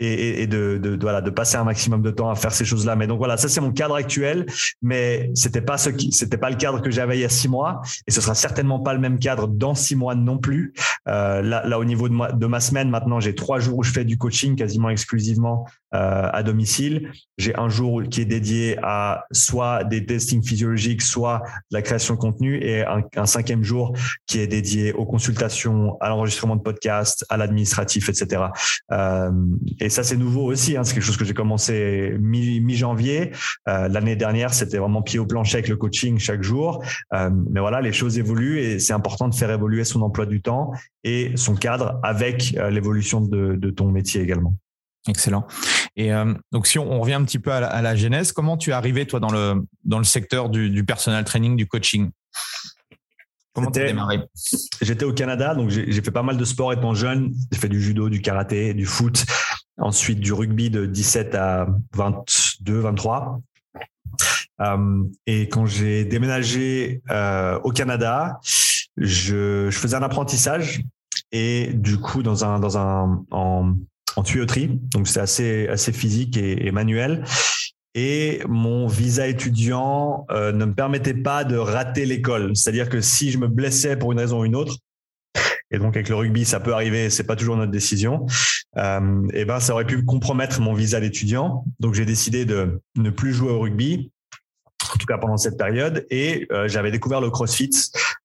et, et de, de, de, voilà, de passer un maximum de temps à faire ces choses-là. Mais donc voilà, ça c'est mon cadre actuel, mais c'était pas ce qui, c'était pas le cadre que j'avais il y a six mois, et ce sera certainement pas le même cadre dans six mois non plus. Euh, là, là, au niveau de ma, de ma semaine, maintenant j'ai trois jours où je fais du coaching quasiment exclusivement à domicile. J'ai un jour qui est dédié à soit des testings physiologiques, soit de la création de contenu, et un, cinquième jour qui est dédié aux consultations, à l'enregistrement de podcasts, à l'administratif, etc. Euh, et ça, c'est nouveau aussi. Hein. C'est quelque chose que j'ai commencé mi-janvier. euh, L'année dernière, c'était vraiment pied au plancher avec le coaching chaque jour. Euh, mais voilà, les choses évoluent et c'est important de faire évoluer son emploi du temps et son cadre avec euh, l'évolution de, de ton métier également. Excellent. Et euh, donc, si on, on, revient un petit peu à la, à la, genèse, comment tu es arrivé, toi, dans le, dans le secteur du, du personal training, du coaching? Comment tu démarré? J'étais au Canada, donc j'ai fait pas mal de sport étant jeune. J'ai fait du judo, du karaté, du foot, ensuite du rugby de 17 à 22, 23. Euh, et quand j'ai déménagé euh, au Canada, je, je, faisais un apprentissage et du coup dans un dans un en, en tuyauterie, donc c'est assez assez physique et, et, manuel. Et mon visa étudiant euh, ne me permettait pas de rater l'école. C'est-à-dire que si je me blessais pour une raison ou une autre, et donc avec le rugby, ça peut arriver, c'est pas toujours notre décision. Euh, et ben, ça aurait pu compromettre mon visa d'étudiant. Donc j'ai décidé de ne plus jouer au rugby en tout cas pendant cette période. Et euh, j'avais découvert le CrossFit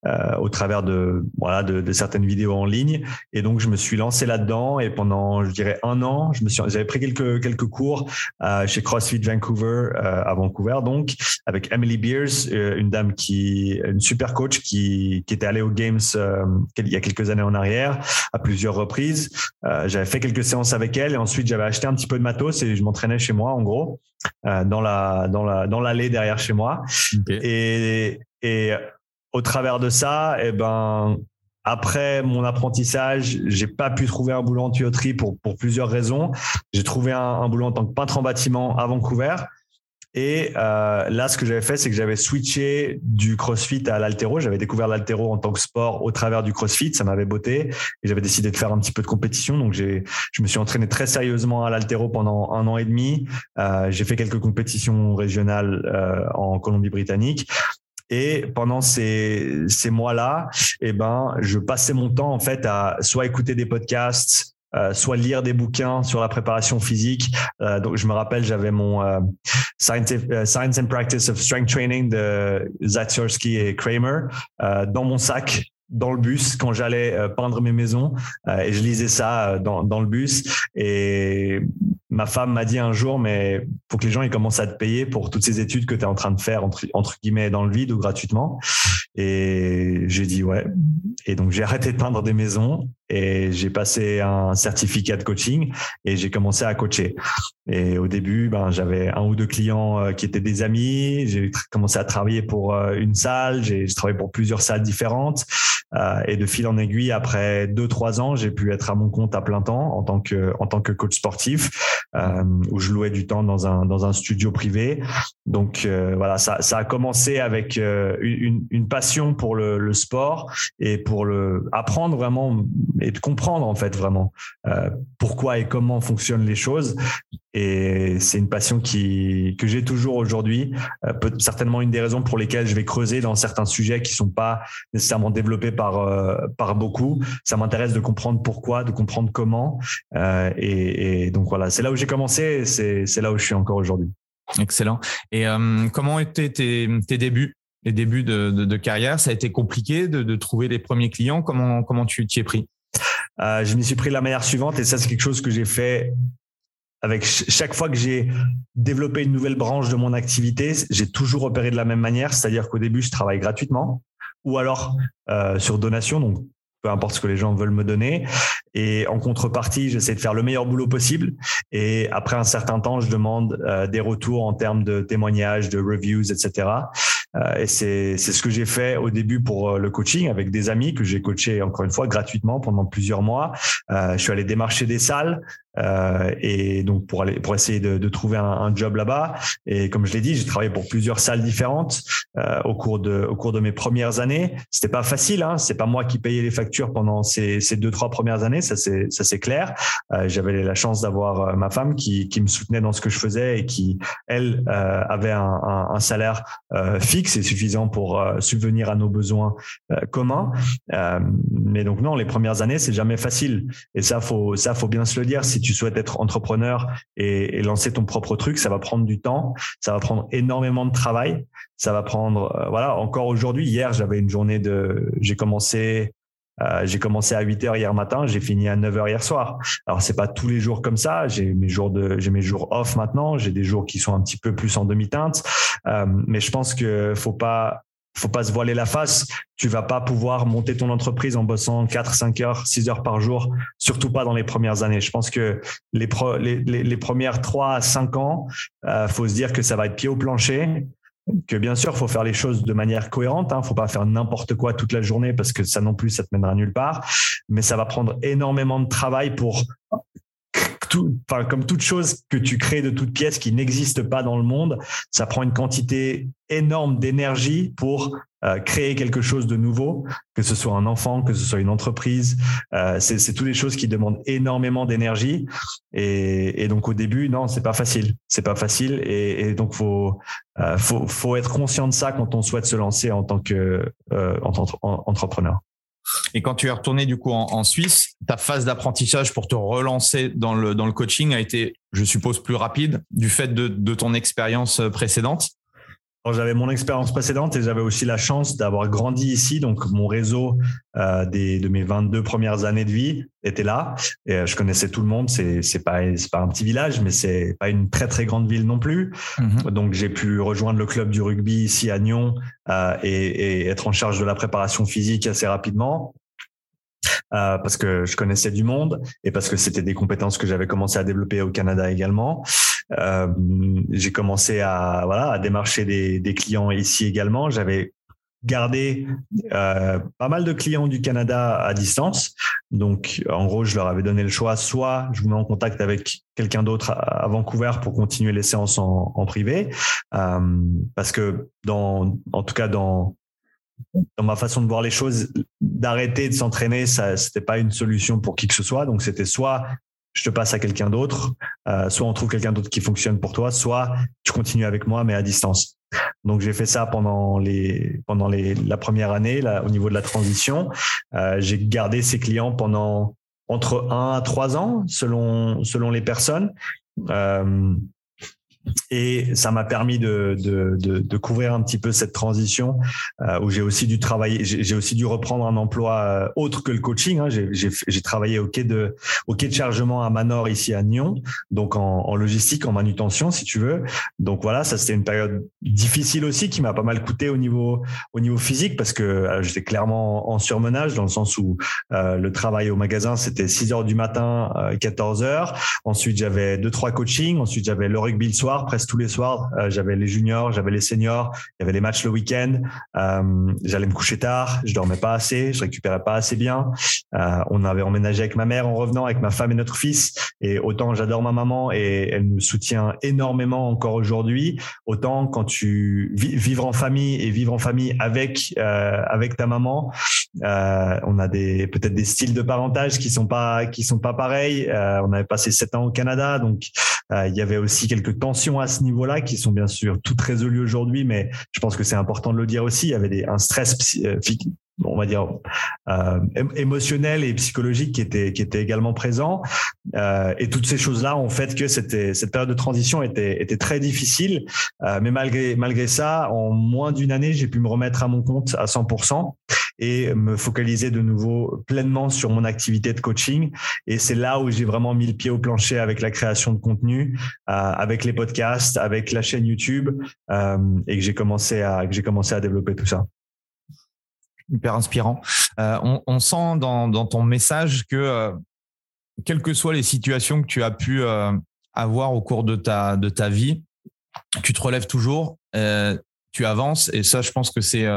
euh, au travers de voilà de, de, certaines vidéos en ligne. Et donc je me suis lancé là-dedans. Et pendant, je dirais un an, je me suis, j'avais pris quelques quelques cours euh, chez CrossFit Vancouver euh, à Vancouver, donc avec Emily Beers, euh, une dame qui, une super coach qui qui était allée aux Games euh, il y a quelques années en arrière à plusieurs reprises. j'avais fait quelques séances avec elle et ensuite j'avais acheté un petit peu de matos et je m'entraînais chez moi en gros dans la dans la dans l'allée derrière chez moi. Okay. Et, et au travers de ça, eh ben, après mon apprentissage, j'ai pas pu trouver un boulot en tuyauterie pour, pour plusieurs raisons. J'ai trouvé un, un, boulot en tant que peintre en bâtiment à Vancouver. Et euh, là, ce que j'avais fait, c'est que j'avais switché du CrossFit à l'altéro. J'avais découvert l'altéro en tant que sport au travers du CrossFit. Ça m'avait botté et j'avais décidé de faire un petit peu de compétition. Donc, j'ai, je me suis entraîné très sérieusement à l'altéro pendant un an et demi. Euh, j'ai fait quelques compétitions régionales euh, en Colombie-Britannique. Et pendant ces, ces mois-là, eh ben, je passais mon temps en fait à soit écouter des podcasts, euh, soit lire des bouquins sur la préparation physique. Euh, donc, je me rappelle, j'avais mon euh, Science, and Practice of Strength Training de Zatsiorsky et Kramer dans mon sac dans le bus quand j'allais peindre mes maisons. Et je lisais ça dans, dans le bus. Et ma femme m'a dit un jour mais faut que les gens ils commencent à te payer pour toutes ces études que tu es en train de faire entre, entre guillemets dans le vide ou gratuitement. Et j'ai dit ouais et donc j'ai arrêté de peindre des maisons et j'ai passé un certificat de coaching et j'ai commencé à coacher. Et au début, ben, j'avais un ou deux clients qui étaient des amis. J'ai commencé à travailler pour une salle. J'ai travaillé pour plusieurs salles différentes. et de fil en aiguille, après deux trois ans, j'ai pu être à mon compte à plein temps en tant que en tant que coach sportif, euh, où je louais du temps dans un dans un studio privé. Donc euh, voilà, ça ça a commencé avec une, une passion pour le, le sport et pour le apprendre vraiment et de comprendre en fait vraiment euh, pourquoi et comment fonctionnent les choses. Et c'est une passion qui que j'ai toujours aujourd'hui. Euh, certainement une des raisons pour lesquelles je vais creuser dans certains sujets qui sont pas nécessairement développés par euh, par beaucoup. Ça m'intéresse de comprendre pourquoi, de comprendre comment. Et, et, donc voilà, c'est là où j'ai commencé. C'est c'est là où je suis encore aujourd'hui. Excellent. Et comment étaient tes, tes débuts? Les débuts de, de, de, carrière, ça a été compliqué de, de trouver les premiers clients. Comment, comment tu t'y es pris? Euh, Je m'y suis pris de la manière suivante et ça, c'est quelque chose que j'ai fait avec chaque fois que j'ai développé une nouvelle branche de mon activité, j'ai toujours opéré de la même manière, c'est-à-dire qu'au début, je travaille gratuitement ou alors euh, sur donation. Donc, peu importe ce que les gens veulent me donner. Et en contrepartie, j'essaie de faire le meilleur boulot possible. Et après un certain temps, je demande euh, des retours en termes de témoignages, de reviews, etc. Euh, et c'est ce que j'ai fait au début pour euh, le coaching avec des amis que j'ai coaché encore une fois gratuitement pendant plusieurs mois. je suis allé démarcher des salles, euh, et donc pour aller pour essayer de, de trouver un, un, job là-bas. Et comme je l'ai dit, j'ai travaillé pour plusieurs salles différentes euh, au cours de au cours de mes premières années. C'était pas facile, hein. C'est pas moi qui payais les factures pendant ces, ces deux trois premières années. Ça c'est ça c'est clair. Euh, J'avais la chance d'avoir euh, ma femme qui qui me soutenait dans ce que je faisais et qui elle euh, avait un, un, un salaire fixe et suffisant pour subvenir à nos besoins communs. mais donc non, les premières années c'est jamais facile. Et ça faut ça faut bien se le dire. Tu souhaites être entrepreneur et, lancer ton propre truc, ça va prendre du temps, ça va prendre énormément de travail, ça va prendre, euh, voilà, encore aujourd'hui, hier, j'avais une journée de, j'ai commencé, euh, j'ai commencé à 8 heures hier matin, j'ai fini à 9 heures hier soir. Alors c'est pas tous les jours comme ça. J'ai mes jours de, j'ai mes jours off maintenant. J'ai des jours qui sont un petit peu plus en demi-teinte. Euh, mais je pense que faut pas, faut pas se voiler la face. Tu vas pas pouvoir monter ton entreprise en bossant 4, 5 heures, 6 heures par jour, surtout pas dans les premières années. Je pense que les, les, premières 3 à 5 ans, euh, faut se dire que ça va être pied au plancher, que bien sûr, faut faire les choses de manière cohérente. Hein, faut pas faire n'importe quoi toute la journée parce que ça non plus, ça te mènera nulle part. Mais ça va prendre énormément de travail pour enfin, comme toute chose que tu crées de toute pièce qui n'existe pas dans le monde, ça prend une quantité énorme d'énergie pour euh, créer quelque chose de nouveau, que ce soit un enfant, que ce soit une entreprise. Euh, c'est toutes les choses qui demandent énormément d'énergie. Et, donc au début, non, c'est pas facile. C'est pas facile. Et, et donc faut, euh, faut être conscient de ça quand on souhaite se lancer en tant que euh, en, en, entrepreneur. Et quand tu es retourné du coup en, Suisse, ta phase d'apprentissage pour te relancer dans le, coaching a été, je suppose, plus rapide du fait de, ton expérience précédente j'avais mon expérience précédente et j'avais aussi la chance d'avoir grandi ici. Donc, mon réseau euh, des, de mes 22 premières années de vie était là. Et euh, je connaissais tout le monde. C'est, c'est pas, pas un petit village, mais c'est pas une très, très grande ville non plus. Mhm. Donc, j'ai pu rejoindre le club du rugby ici à Nyon euh, et, et, être en charge de la préparation physique assez rapidement. Euh, parce que je connaissais du monde et parce que c'était des compétences que j'avais commencé à développer au Canada également. Euh, j'ai commencé à voilà à démarcher des, des clients ici également. J'avais gardé euh, pas mal de clients du Canada à distance. Donc, en gros, je leur avais donné le choix, soit je vous mets en contact avec quelqu'un d'autre à, Vancouver pour continuer les séances en, en privé, euh, parce que dans, en tout cas dans dans ma façon de voir les choses, d'arrêter de s'entraîner, ça, c'était pas une solution pour qui que ce soit. Donc, c'était soit je te passe à quelqu'un d'autre, euh, soit on trouve quelqu'un d'autre qui fonctionne pour toi, soit tu continues avec moi mais à distance. Donc j'ai fait ça pendant les pendant les la première année au niveau de la transition. Euh, j'ai gardé ces clients pendant entre un à trois ans selon selon les personnes. Euh, et ça m'a permis de, de, de, de, couvrir un petit peu cette transition euh, où j'ai aussi dû travailler, j'ai aussi dû reprendre un emploi euh, autre que le coaching. Hein. J'ai travaillé au quai de au quai de chargement à Manor ici à Nyon, donc en, logistique, en manutention, si tu veux. Donc voilà, ça c'était une période difficile aussi qui m'a pas mal coûté au niveau au niveau physique parce que euh, j'étais clairement en surmenage dans le sens où euh, le travail au magasin c'était 6 heures du matin, 14 heures. Ensuite j'avais deux trois coachings. Ensuite j'avais le rugby le soir presque tous les soirs. Euh, j'avais les juniors, j'avais les seniors, il y avait les matchs le week-end. Euh, j'allais me coucher tard, je dormais pas assez, je récupérais pas assez bien. Euh, on avait emménagé avec ma mère en revenant, avec ma femme et notre fils. Et autant j'adore ma maman et elle me soutient énormément encore aujourd'hui, autant quand tu vivre en famille et vivre en famille avec avec ta maman, on a des peut-être des styles de parentage qui sont pas qui sont pas pareils. on avait passé sept ans au Canada, donc il y avait aussi quelques tensions à ce niveau-là qui sont bien sûr toutes résolues aujourd'hui, mais je pense que c'est important de le dire aussi. Il y avait un stress euh, on va dire euh, émotionnel et psychologique qui était qui était également présent. Euh, et toutes ces choses là ont fait que cette période de transition était était très difficile. Mais malgré malgré ça en moins d'une année j'ai pu me remettre à mon compte à 100% et me focaliser de nouveau pleinement sur mon activité de coaching et c'est là où j'ai vraiment mis le pied au plancher avec la création de contenu euh, avec les podcasts avec la chaîne YouTube euh, et que j'ai commencé à que j'ai commencé à développer tout ça hyper inspirant. On, sent dans, ton message que quelles que soient les situations que tu as pu avoir au cours de ta, de ta vie, tu te relèves toujours, tu avances. Et ça, je pense que c'est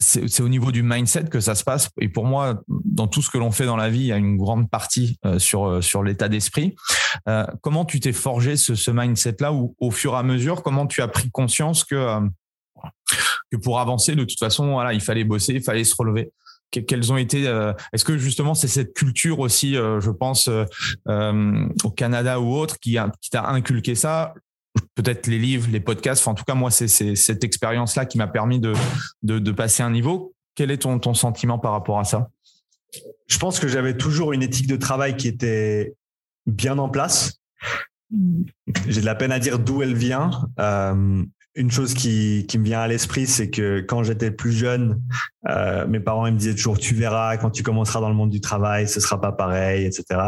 c'est au niveau du mindset que ça se passe. Et pour moi, dans tout ce que l'on fait dans la vie, il y a une grande partie euh, sur, euh, sur l'état d'esprit. Euh, comment tu t'es forgé ce, ce mindset-là ou au fur et à mesure, comment tu as pris conscience que, que pour avancer, de toute façon, voilà, il fallait bosser, il fallait se relever? Quelles ont été Est-ce que justement c'est cette culture aussi, je pense, au Canada ou autre, qui, qui t'a inculqué ça? Peut-être les livres, les podcasts. en tout cas, moi, c'est cette expérience-là qui m'a permis de, passer un niveau. Quel est ton, sentiment par rapport à ça? Je pense que j'avais toujours une éthique de travail qui était bien en place. J'ai de la peine à dire d'où elle vient. Euh, une chose qui, me vient à l'esprit, c'est que quand j'étais plus jeune, euh, mes parents me disaient toujours tu verras quand tu commenceras dans le monde du travail, ce sera pas pareil, etc.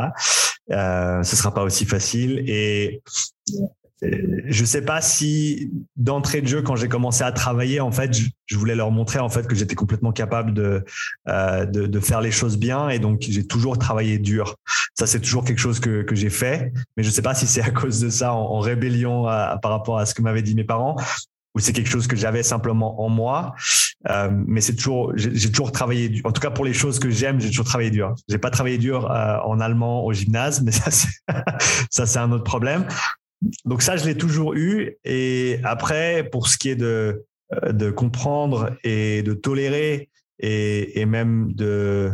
Euh, ce sera pas aussi facile. Et je sais pas si d'entrée de jeu, quand j'ai commencé à travailler, en fait, je, voulais leur montrer en fait que j'étais complètement capable de, euh, de, de faire les choses bien, et donc j'ai toujours travaillé dur. Ça, c'est toujours quelque chose que, que j'ai fait, mais je sais pas si c'est à cause de ça, en, rébellion par rapport à ce que m'avaient dit mes parents, ou c'est quelque chose que j'avais simplement en moi. Euh, mais c'est toujours, j'ai toujours travaillé dur. En tout cas, pour les choses que j'aime, j'ai toujours travaillé dur. J'ai pas travaillé dur euh, en allemand au gymnase, mais ça, <laughs> ça c'est un autre problème donc ça, je l'ai toujours eu. Et après, pour ce qui est de, euh, de comprendre et de tolérer et, et même de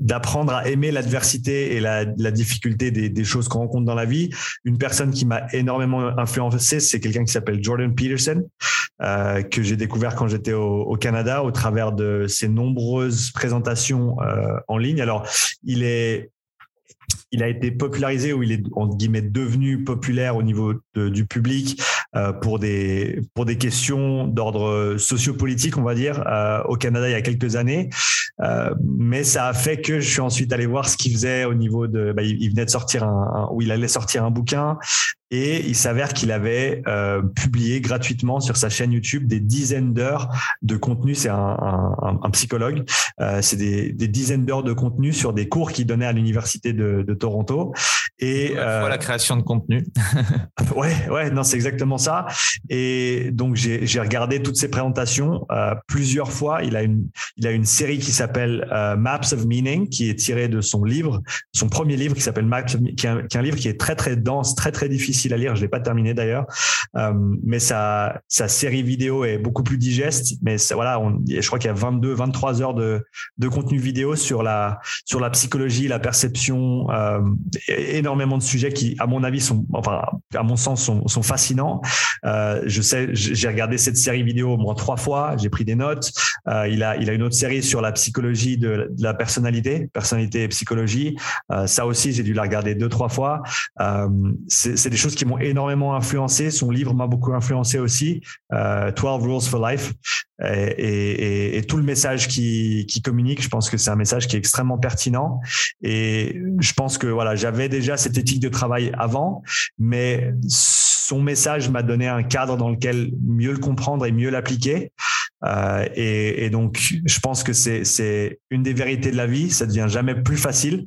d'apprendre à aimer l'adversité et la, la difficulté des, des choses qu'on rencontre dans la vie. Une personne qui m'a énormément influencé, c'est quelqu'un qui s'appelle Jordan Peterson, euh, que j'ai découvert quand j'étais au, au, Canada au travers de ses nombreuses présentations euh, en ligne. Alors, il est il a été popularisé ou il est en guillemets devenu populaire au niveau du public euh, pour des pour des questions d'ordre sociopolitique, on va dire, euh, au Canada il y a quelques années. Euh, mais ça a fait que je suis ensuite allé voir ce qu'il faisait au niveau de. Bah, il, venait de sortir un, ou il allait sortir un bouquin et il s'avère qu'il avait euh, publié gratuitement sur sa chaîne YouTube des dizaines d'heures de contenu. C'est un, un, un, psychologue. Euh, c'est des, des, dizaines d'heures de contenu sur des cours qu'il donnait à l'université de, de, Toronto. Et euh, la création de contenu. <laughs> ouais, ouais, non, c'est exactement ça. Et donc j'ai regardé toutes ces présentations plusieurs fois. Il a une, il a une série qui s'appelle Maps of Meaning, qui est tirée de son livre, son premier livre qui s'appelle Maps, of, qui, est un, qui est un livre qui est très très dense, très très difficile à lire. Je l'ai pas terminé d'ailleurs, euh, mais sa, série vidéo est beaucoup plus digeste. Mais voilà, je crois qu'il y a 22, 23 heures de, contenu vidéo sur la sur la psychologie, la perception, euh, énormément de sujets qui, à mon avis, sont, enfin, à mon sens, sont, fascinants. Euh, je sais, j'ai regardé cette série vidéo au moins trois fois. J'ai pris des notes. Il a il a une autre série sur la psychologie de, de la personnalité, personnalité et psychologie. Ça aussi, j'ai dû la regarder deux trois fois. C'est des choses qui m'ont énormément influencé. Son livre m'a beaucoup influencé aussi, euh, 12 Rules for Life. Et, tout le message qui, qui communique, je pense que c'est un message qui est extrêmement pertinent. Et je pense que voilà, j'avais déjà cette éthique de travail avant, mais son message m'a donné un cadre dans lequel mieux le comprendre et mieux l'appliquer. Euh, et, et, donc, je pense que c'est une des vérités de la vie. Ça devient jamais plus facile,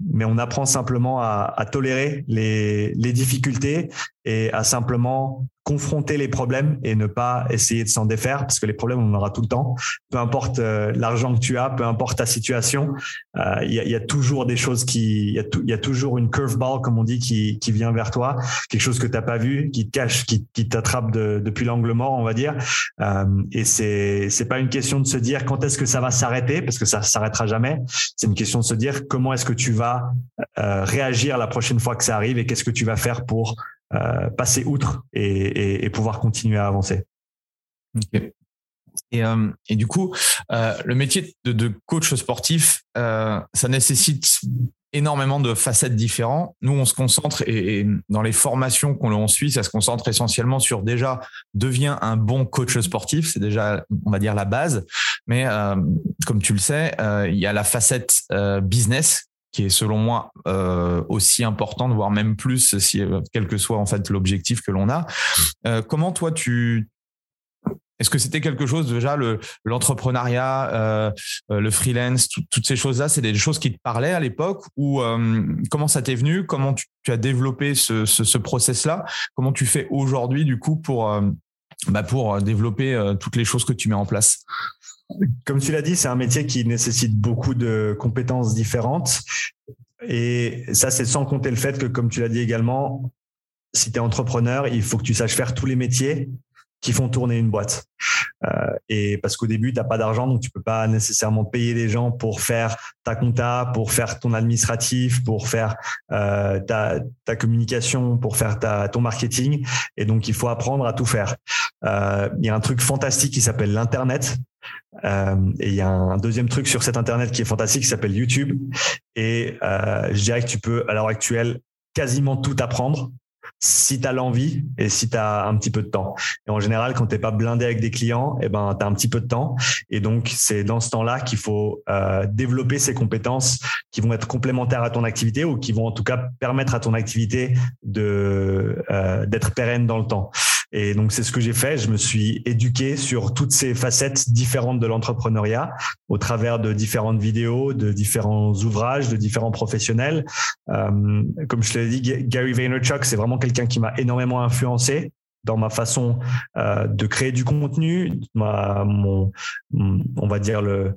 mais on apprend simplement à, tolérer les difficultés et à simplement confronter les problèmes et ne pas essayer de s'en défaire parce que les problèmes on en aura tout le temps. Peu importe euh, l'argent que tu as peu importe ta situation euh, il y, a, toujours des choses qui il y, a toujours une curveball comme on dit qui, qui vient vers toi quelque chose que tu n'as pas vu qui te cache qui, qui t'attrape de, depuis l'angle mort on va dire. Euh, et c'est c'est pas une question de se dire quand est-ce que ça va s'arrêter parce que ça s'arrêtera jamais. C'est une question de se dire comment est-ce que tu vas réagir la prochaine fois que ça arrive et qu'est-ce que tu vas faire pour euh, passer outre et, pouvoir continuer à avancer. Et, euh, et, du coup, euh, le métier de, coach sportif, ça nécessite énormément de facettes différentes. Nous, on se concentre et, dans les formations qu'on l'on suit, ça se concentre essentiellement sur déjà devient un bon coach sportif. C'est déjà, on va dire, la base. Mais comme tu le sais, il y a la facette business qui est selon moi euh, aussi importante, voire même plus, si, quel que soit en fait l'objectif que l'on a. Euh, comment toi tu est-ce que c'était quelque chose déjà le l'entrepreneuriat, euh, euh, le freelance, toutes ces choses-là, c'est des choses qui te parlaient à l'époque ou euh, comment ça t'est venu? Comment tu, as développé ce, ce, process-là? Comment tu fais aujourd'hui du coup pour bah pour développer toutes les choses que tu mets en place? Comme tu l'as dit, c'est un métier qui nécessite beaucoup de compétences différentes. Et ça, c'est sans compter le fait que, comme tu l'as dit également, si tu es entrepreneur, il faut que tu saches faire tous les métiers qui font tourner une boîte. Euh, et parce qu'au début, tu n'as pas d'argent, donc tu peux pas nécessairement payer des gens pour faire ta compta, pour faire ton administratif, pour faire euh, ta, ta, communication, pour faire ta, ton marketing. Et donc, il faut apprendre à tout faire. Euh, il y a un truc fantastique qui s'appelle l'Internet. Euh, et il y a un deuxième truc sur cet Internet qui est fantastique qui s'appelle YouTube. Et euh, je dirais que tu peux, à l'heure actuelle, quasiment tout apprendre si tu as l'envie et si tu as un petit peu de temps. Et en général, quand tu pas blindé avec des clients, eh ben, tu as un petit peu de temps. Et donc, c'est dans ce temps-là qu'il faut euh, développer ces compétences qui vont être complémentaires à ton activité ou qui vont en tout cas permettre à ton activité de euh, d'être pérenne dans le temps. Et donc, c'est ce que j'ai fait. Je me suis éduqué sur toutes ces facettes différentes de l'entrepreneuriat au travers de différentes vidéos, de différents ouvrages, de différents professionnels. Euh, comme je te l'ai dit, Gary Vaynerchuk, c'est vraiment quelqu'un qui m'a énormément influencé dans ma façon euh, de créer du contenu, ma, on va dire le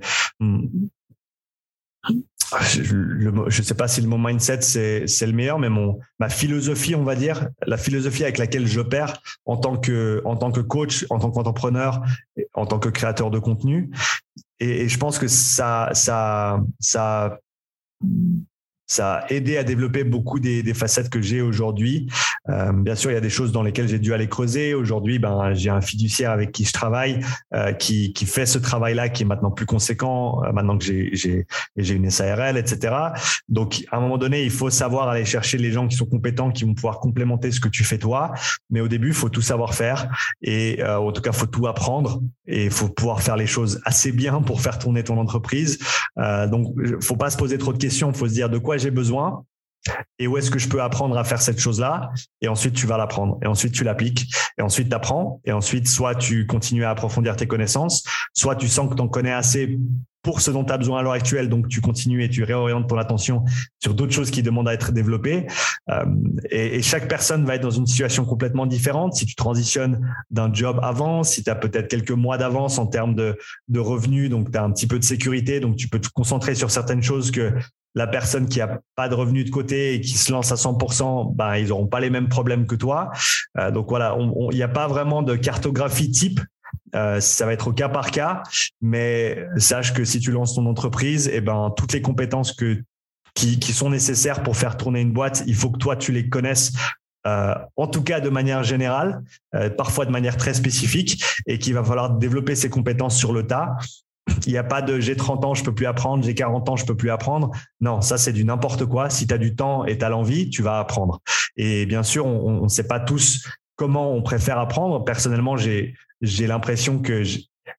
je ne sais pas si le mot mindset c'est le meilleur, mais mon ma philosophie, on va dire, la philosophie avec laquelle j'opère en tant que en tant que coach, en tant qu'entrepreneur, en tant que créateur de contenu, et, et, je pense que ça ça ça ça a aidé à développer beaucoup des, facettes que j'ai aujourd'hui. Euh, bien sûr, il y a des choses dans lesquelles j'ai dû aller creuser. Aujourd'hui, ben, j'ai un fiduciaire avec qui je travaille, euh, qui, qui fait ce travail-là, qui est maintenant plus conséquent, euh, maintenant que j'ai, une SARL, etc. Donc, à un moment donné, il faut savoir aller chercher les gens qui sont compétents, qui vont pouvoir complémenter ce que tu fais toi. Mais au début, il faut tout savoir faire. Et en tout cas, il faut tout apprendre. Et il faut pouvoir faire les choses assez bien pour faire tourner ton entreprise. Donc, faut pas se poser trop de questions. Il faut se dire de quoi j'ai besoin. Et où est-ce que je peux apprendre à faire cette chose-là? Et ensuite tu vas l'apprendre. Et ensuite tu l'appliques. Et ensuite tu apprends et ensuite soit tu continues à approfondir tes connaissances soit tu sens que tu en connais assez pour ce dont tu as besoin à l'heure actuelle. Donc tu continues et tu réorientes ton attention sur d'autres choses qui demandent à être développées. Euh, et, chaque personne va être dans une situation complètement différente. Si tu transitionnes d'un job avant si tu as peut-être quelques mois d'avance en termes de, de revenus donc tu as un petit peu de sécurité donc tu peux te concentrer sur certaines choses que la personne qui a pas de revenus de côté et qui se lance à 100%, ben ils auront pas les mêmes problèmes que toi. Euh, donc voilà, il n'y a pas vraiment de cartographie type. Euh, ça va être au cas par cas, mais sache que si tu lances ton entreprise, eh ben toutes les compétences qui, sont nécessaires pour faire tourner une boîte, il faut que toi tu les connaisses euh, en tout cas de manière générale, parfois de manière très spécifique, et qu'il va falloir développer ces compétences sur le tas. Il n'y a pas de j'ai 30 ans, je peux plus apprendre, j'ai 40 ans, je peux plus apprendre. Non, ça c'est du n'importe quoi. Si tu as du temps et tu as l'envie, tu vas apprendre. Et bien sûr, on ne sait pas tous comment on préfère apprendre. Personnellement, j'ai l'impression que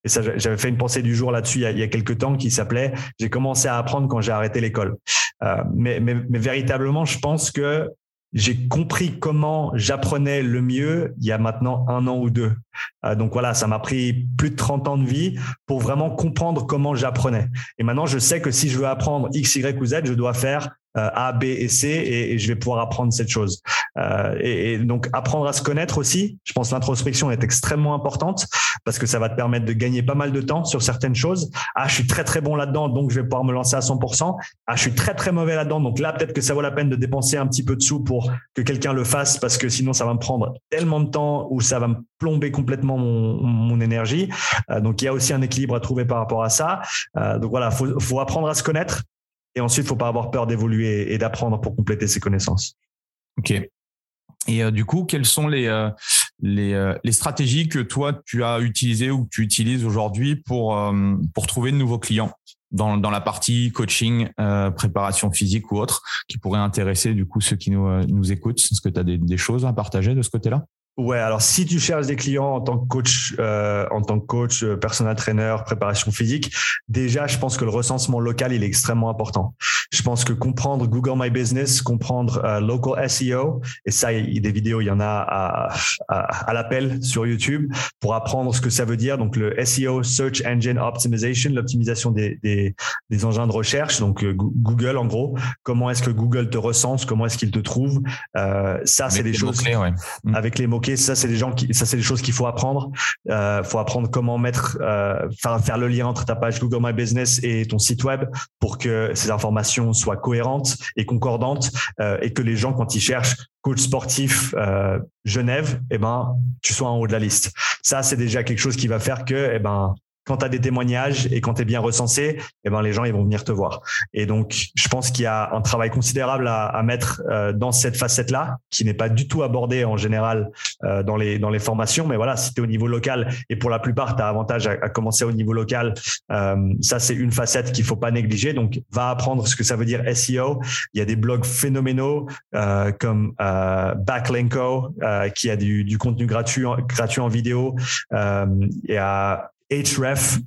j'avais fait une pensée du jour là-dessus il, y a quelques temps qui s'appelait J'ai commencé à apprendre quand j'ai arrêté l'école. Euh, mais, véritablement, je pense que j'ai compris comment j'apprenais le mieux il y a maintenant un an ou deux. Euh, donc voilà, ça m'a pris plus de 30 ans de vie pour vraiment comprendre comment j'apprenais. Et maintenant, je sais que si je veux apprendre X, Y ou Z, je dois faire A, B et C et, je vais pouvoir apprendre cette chose. Euh, et, donc apprendre à se connaître aussi. Je pense l'introspection est extrêmement importante parce que ça va te permettre de gagner pas mal de temps sur certaines choses. Ah, je suis très très bon là-dedans, donc je vais pouvoir me lancer à 100%. Ah, je suis très très mauvais là-dedans, donc là peut-être que ça vaut la peine de dépenser un petit peu de sous pour que quelqu'un le fasse parce que sinon ça va me prendre tellement de temps ou ça va me plomber complètement mon, mon énergie. Euh, donc il y a aussi un équilibre à trouver par rapport à ça. donc voilà, faut, faut apprendre à se connaître et ensuite, il faut pas avoir peur d'évoluer et d'apprendre pour compléter ses connaissances. Ok. Et euh, du coup, quelles sont les, euh, euh, les, stratégies que toi, tu as utilisées ou que tu utilises aujourd'hui pour, pour trouver de nouveaux clients dans, dans la partie coaching, préparation physique ou autre, qui pourraient intéresser du coup ceux qui nous, nous écoutent? Est-ce que tu as des choses à partager de ce côté-là? Ouais, alors si tu cherches des clients en tant que coach, euh, en tant que coach, euh, personal trainer, préparation physique, déjà, je pense que le recensement local, il est extrêmement important. Je pense que comprendre Google My Business, comprendre euh, local SEO, et ça, il y a des vidéos, il y en a à, à, l'appel sur YouTube pour apprendre ce que ça veut dire. Donc le SEO, Search Engine Optimization, l'optimisation des, des, des, engins de recherche. Donc euh, Google, en gros, comment est-ce que Google te recense, comment est-ce qu'il te trouve. Euh, ça, c'est des choses ouais. Avec les mots Ça, c'est des gens qui, ça, c'est des choses qu'il faut apprendre. Euh, faut apprendre comment mettre, euh, faire, faire le lien entre ta page Google My Business et ton site web pour que ces informations soient cohérentes et concordantes euh, et que les gens, quand ils cherchent coach sportif euh, Genève, eh ben, tu sois en haut de la liste. Ça, c'est déjà quelque chose qui va faire que, eh ben, quand tu as des témoignages et quand tu es bien recensé, eh ben les gens ils vont venir te voir. Et donc je pense qu'il y a un travail considérable à, à mettre euh, dans cette facette là qui n'est pas du tout abordée en général euh, dans les dans les formations mais voilà, si tu es au niveau local et pour la plupart tu as avantage à, à, commencer au niveau local, euh, ça c'est une facette qu'il faut pas négliger. Donc va apprendre ce que ça veut dire SEO. Il y a des blogs phénoménaux euh, comme euh, Backlinko qui a du, du contenu gratuit gratuit en vidéo. y a href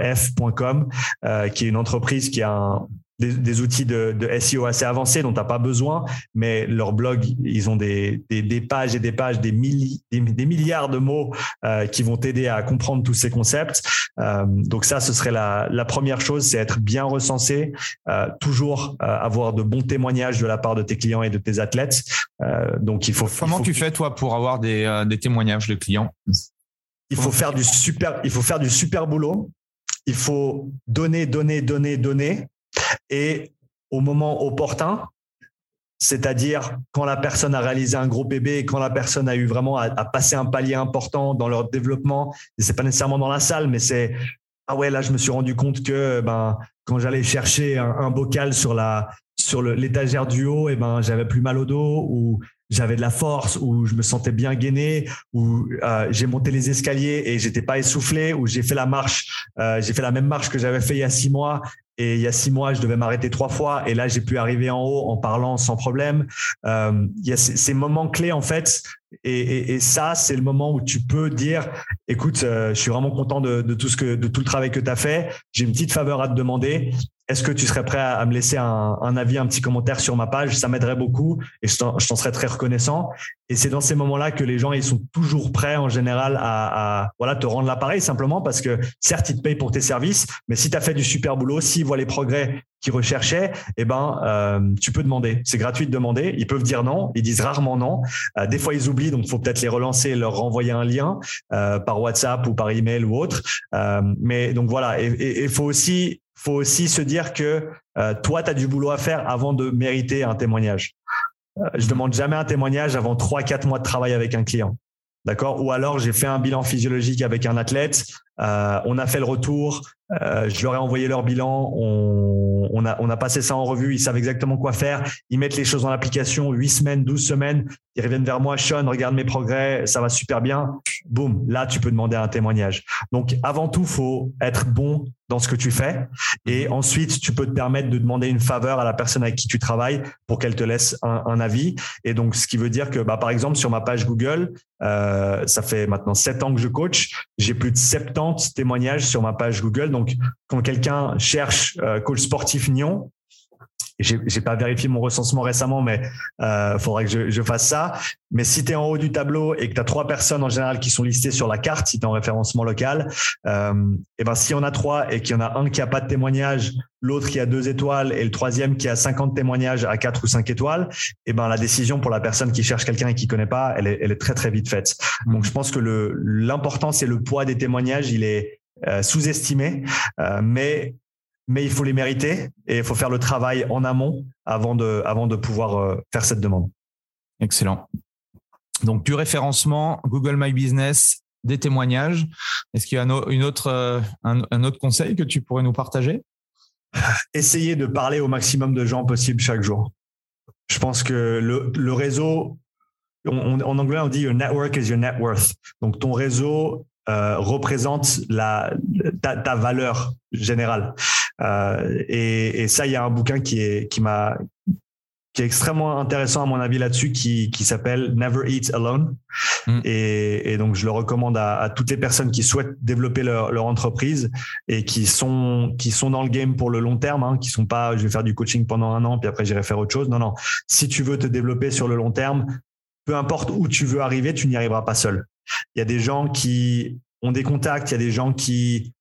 href.com, euh, qui est une entreprise qui a un, des, des, outils de, de, SEO assez avancés dont tu n'as pas besoin, mais leur blog, ils ont des, des, des pages et des pages, des, milli, des, milliards de mots euh, qui vont t'aider à comprendre tous ces concepts. Euh, donc ça, ce serait la, la première chose, c'est être bien recensé, toujours avoir de bons témoignages de la part de tes clients et de tes athlètes. Donc il faut. Comment il faut tu fais toi pour avoir des témoignages de clients? Il faut faire du super, boulot. Il faut donner, donner, donner, donner et au moment opportun, c'est-à-dire quand la personne a réalisé un gros bébé, quand la personne a eu vraiment à, passer un palier important dans leur développement, et c'est pas nécessairement dans la salle, mais c'est ah ouais là je me suis rendu compte que ben quand j'allais chercher un, bocal sur l'étagère du haut, et ben j'avais plus mal au dos ou j'avais de la force, ou je me sentais bien gainé, ou euh, j'ai monté les escaliers et j'étais pas essoufflé, ou j'ai fait la marche, euh, j'ai fait la même marche que j'avais fait il y a six mois et il y a six mois, je devais m'arrêter trois fois. Et là, j'ai pu arriver en haut en parlant sans problème. Euh, il y a ces, ces, moments clés, en fait. Et, et, et ça, c'est le moment où tu peux dire, écoute, euh, je suis vraiment content de, de, tout ce que, de tout le travail que tu as fait. J'ai une petite faveur à te demander. Est-ce que tu serais prêt à, me laisser un, avis, un petit commentaire sur ma page? Ça m'aiderait beaucoup et je t'en serais très reconnaissant. Et c'est dans ces moments-là que les gens ils sont toujours prêts en général à, voilà te rendre l'appareil simplement parce que certes ils te payent pour tes services, mais si tu as fait du super boulot, s'ils voient les progrès qu'ils recherchaient, eh ben euh, tu peux demander. C'est gratuit de demander. Ils peuvent dire non, ils disent rarement non. Euh, des fois ils oublient, donc faut peut-être les relancer, leur renvoyer un lien euh, par WhatsApp ou par email ou autre. Mais donc voilà, et il faut aussi faut aussi se dire que euh, toi tu as du boulot à faire avant de mériter un témoignage. Je demande jamais un témoignage avant trois, quatre mois de travail avec un client. D'accord? Ou alors, j'ai fait un bilan physiologique avec un athlète. Euh, on a fait le retour. Euh, je leur ai envoyé leur bilan. On, on, a, on a passé ça en revue. Ils savent exactement quoi faire. Ils mettent les choses en application. 8 semaines, 12 semaines. Ils reviennent vers moi. Sean, regarde mes progrès. Ça va super bien. Boum. Là, tu peux demander un témoignage. Donc, avant tout, faut être bon dans ce que tu fais. Et ensuite, tu peux te permettre de demander une faveur à la personne avec qui tu travailles pour qu'elle te laisse un, un, avis. Et donc, ce qui veut dire que, bah, par exemple, sur ma page Google, euh, ça fait maintenant sept ans que je coach. J'ai plus de 70 témoignages sur ma page Google. Donc, quand quelqu'un cherche euh, coach sportif Nyon, j'ai pas vérifié mon recensement récemment, mais euh, faudrait que je, fasse ça. Mais si tu es en haut du tableau et que tu as trois personnes en général qui sont listées sur la carte, si tu es en référencement local, euh, et ben si on a trois et qu'il y en a un qui a pas de témoignage, l'autre qui a deux étoiles et le troisième qui a 50 témoignages à quatre ou cinq étoiles, et ben la décision pour la personne qui cherche quelqu'un et qui connaît pas, elle est, très très vite faite. Donc je pense que le l'important c'est le poids des témoignages, il est euh, sous-estimé, euh, mais mais il faut les mériter et il faut faire le travail en amont avant de, avant de pouvoir euh, faire cette demande. Excellent. Donc, du référencement, Google My Business, des témoignages. Est-ce qu'il y a un, une autre, un, un, autre conseil que tu pourrais nous partager? <laughs> Essayez de parler au maximum de gens possible chaque jour. Je pense que le, le réseau, on, en anglais, on dit your network is your net worth. Donc, ton réseau euh, représente la, ta, ta valeur générale. Euh, et, et, ça, il y a un bouquin qui est qui m'a qui est extrêmement intéressant à mon avis là-dessus, qui, qui s'appelle Never Eat Alone. Mm. Et, et, donc, je le recommande à, à, toutes les personnes qui souhaitent développer leur, leur, entreprise et qui sont, qui sont dans le game pour le long terme, hein, qui sont pas, je vais faire du coaching pendant un an, puis après j'irai faire autre chose. Non, non. Si tu veux te développer sur le long terme, peu importe où tu veux arriver, tu n'y arriveras pas seul. Il y a des gens qui ont des contacts, il y a des gens qui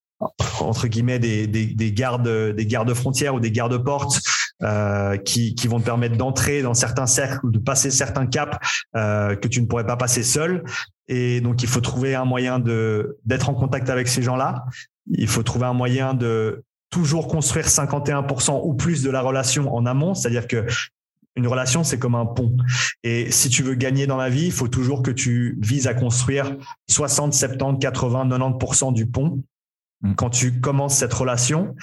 entre guillemets des, des, des gardes des gardes frontières ou des gardes portes euh, qui, qui, vont te permettre d'entrer dans certains cercles ou de passer certains caps euh, que tu ne pourrais pas passer seul. Et donc, il faut trouver un moyen de d'être en contact avec ces gens-là. Il faut trouver un moyen de toujours construire 51% ou plus de la relation en amont, c'est-à-dire que une relation, c'est comme un pont. Et si tu veux gagner dans la vie, il faut toujours que tu vises à construire 60, 70, 80, 90% du pont mm. quand tu commences cette relation.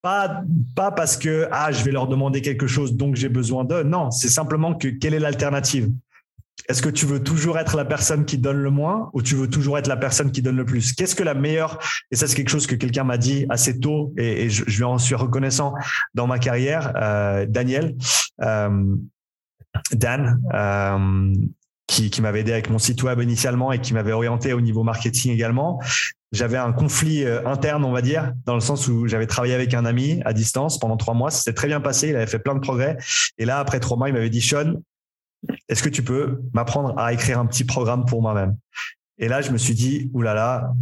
Pas, pas parce que ah, je vais leur demander quelque chose, donc j'ai besoin d'eux. Non, c'est simplement que quelle est l'alternative? Est-ce que tu veux toujours être la personne qui donne le moins ou tu veux toujours être la personne qui donne le plus? Qu'est-ce que la meilleure Et ça, c'est quelque chose que quelqu'un m'a dit assez tôt et, je, lui en suis reconnaissant dans ma carrière, euh, Daniel. Euh, Dan, euh, qui, m'avait aidé avec mon site web initialement et qui m'avait orienté au niveau marketing également j'avais un conflit interne, on va dire, dans le sens où j'avais travaillé avec un ami à distance pendant trois mois. C'était très bien passé. Il avait fait plein de progrès. Et là, après trois mois, il m'avait dit, Sean, est-ce que tu peux m'apprendre à écrire un petit programme pour moi-même? Et là, je me suis dit, oulala,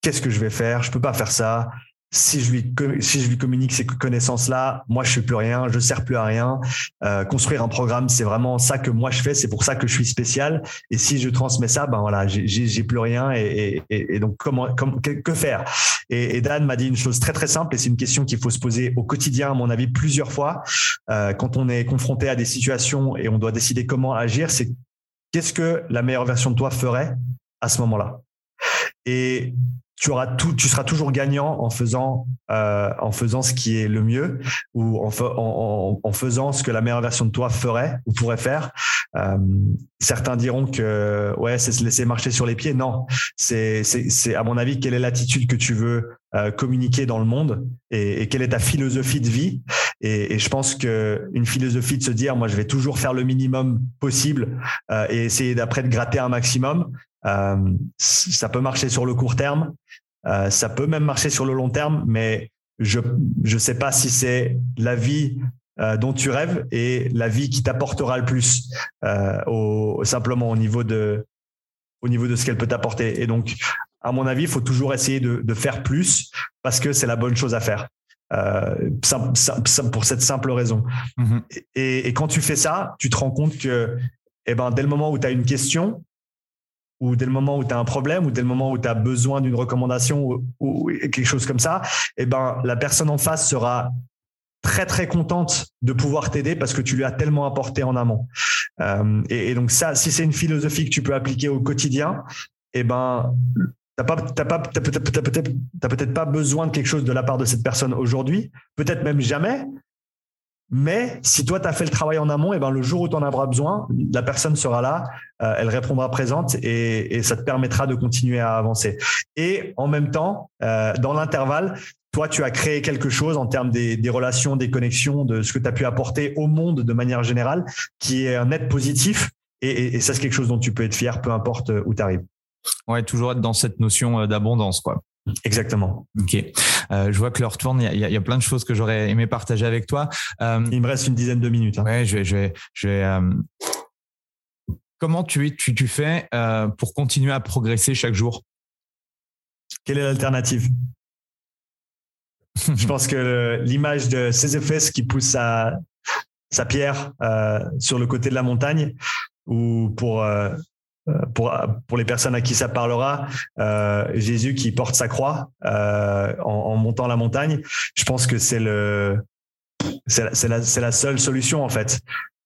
qu'est-ce que je vais faire? Je peux pas faire ça si je lui si je lui communique ces connaissances là moi je suis plus rien je sers plus à rien. Euh, construire un programme c'est vraiment ça que moi je fais c'est pour ça que je suis spécial. Et si je transmets ça ben voilà j'ai plus rien et, et, et donc comment, comment que, faire? Et, Dan m'a dit une chose très très simple et c'est une question qu'il faut se poser au quotidien à mon avis plusieurs fois. Euh, quand on est confronté à des situations et on doit décider comment agir c'est qu'est-ce que la meilleure version de toi ferait à ce moment là et tu auras tout, tu seras toujours gagnant en faisant, euh, en faisant ce qui est le mieux ou en, faisant ce que la meilleure version de toi ferait ou pourrait faire. Euh, certains diront que ouais, c'est se laisser marcher sur les pieds. Non, c'est, c'est, à mon avis quelle est l'attitude que tu veux euh, communiquer dans le monde et, et, quelle est ta philosophie de vie? Et, et, je pense que une philosophie de se dire, moi, je vais toujours faire le minimum possible euh, et essayer d'après de gratter un maximum. Euh, ça peut marcher sur le court terme, euh, ça peut même marcher sur le long terme, mais je ne sais pas si c'est la vie euh, dont tu rêves et la vie qui t'apportera le plus, au, simplement au niveau de, au niveau de ce qu'elle peut t'apporter. Et donc, à mon avis, il faut toujours essayer de, de faire plus parce que c'est la bonne chose à faire. Euh, pour cette simple raison. Mm-hmm. Et, et, quand tu fais ça, tu te rends compte que eh ben, dès le moment où tu as une question, ou dès le moment où tu as un problème, ou dès le moment où tu as besoin d'une recommandation ou, quelque chose comme ça, eh ben, la personne en face sera très très contente de pouvoir t'aider parce que tu lui as tellement apporté en amont. Euh, et, donc ça, si c'est une philosophie que tu peux appliquer au quotidien, eh ben T'as peut-être, peut-être pas besoin de quelque chose de la part de cette personne aujourd'hui, peut-être même jamais, mais si toi, tu as fait le travail en amont, et ben le jour où tu en auras besoin, la personne sera là, euh, elle répondra présente et, et, ça te permettra de continuer à avancer. Et en même temps, euh, dans l'intervalle, toi, tu as créé quelque chose en termes des, des relations, des connexions, de ce que tu as pu apporter au monde de manière générale, qui est un net positif. Et, et ça, c'est quelque chose dont tu peux être fier, peu importe où tu arrives. Ouais, toujours être dans cette notion euh, d'abondance, quoi. Exactement. Ok. Euh, je vois que l'heure tourne. Il y, a, il y, a, plein de choses que j'aurais aimé partager avec toi. Euh, il me reste une dizaine de minutes. Hein. Ouais, je vais, je vais, je vais euh, comment tu, tu, tu fais pour continuer à progresser chaque jour? Quelle est l'alternative? <laughs> Je pense que l'image de Sisyphus qui pousse sa, sa pierre sur le côté de la montagne, ou pour euh, pour, pour les personnes à qui ça parlera, euh, Jésus qui porte sa croix euh, en, en, montant la montagne, je pense que c'est le c'est la, la, la, seule solution en fait.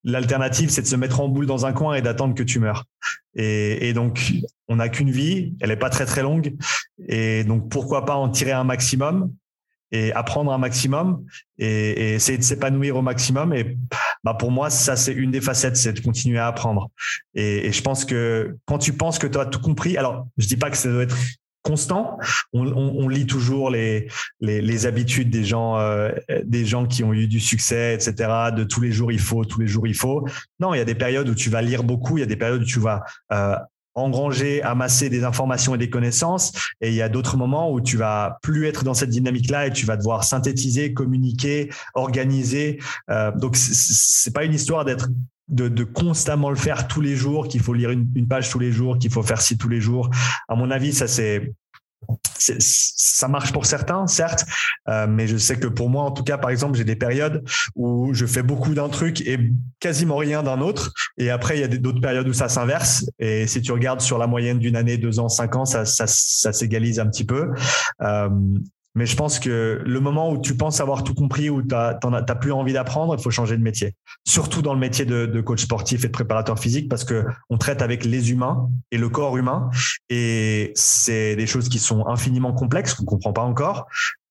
L'alternative, c'est de se mettre en boule dans un coin et d'attendre que tu meurs. Et, et donc, on n'a qu'une vie, elle est pas très très longue, et donc pourquoi pas en tirer un maximum? Et apprendre un maximum et, essayer de s'épanouir au maximum. Et bah pour moi, ça c'est une des facettes, c'est de continuer à apprendre. Et, et, je pense que quand tu penses que tu as tout compris, alors je dis pas que ça doit être constant. On, lit toujours les, les, habitudes des gens, euh, des gens qui ont eu du succès, etc. De tous les jours il faut, tous les jours il faut. Non, il y a des périodes où tu vas lire beaucoup, il y a des périodes où tu vas euh, engranger, amasser des informations et des connaissances. Et il y a d'autres moments où tu vas plus être dans cette dynamique-là et tu vas devoir synthétiser, communiquer, organiser. Euh, donc c'est pas une histoire d'être de, constamment le faire tous les jours, qu'il faut lire une, page tous les jours, qu'il faut faire ci tous les jours. À mon avis, ça c'est ça marche pour certains, certes, euh, mais je sais que pour moi, en tout cas, par exemple, j'ai des périodes où je fais beaucoup d'un truc et quasiment rien d'un autre. Et après, il y a d'autres périodes où ça s'inverse. Et si tu regardes sur la moyenne d'une année, deux ans, cinq ans, ça, s'égalise un petit peu. Euh, mais je pense que le moment où tu penses avoir tout compris, où tu n'as plus envie d'apprendre, il faut changer de métier. Surtout dans le métier de, coach sportif et de préparateur physique, parce que on traite avec les humains et le corps humain. Et c'est des choses qui sont infiniment complexes, qu'on ne comprend pas encore.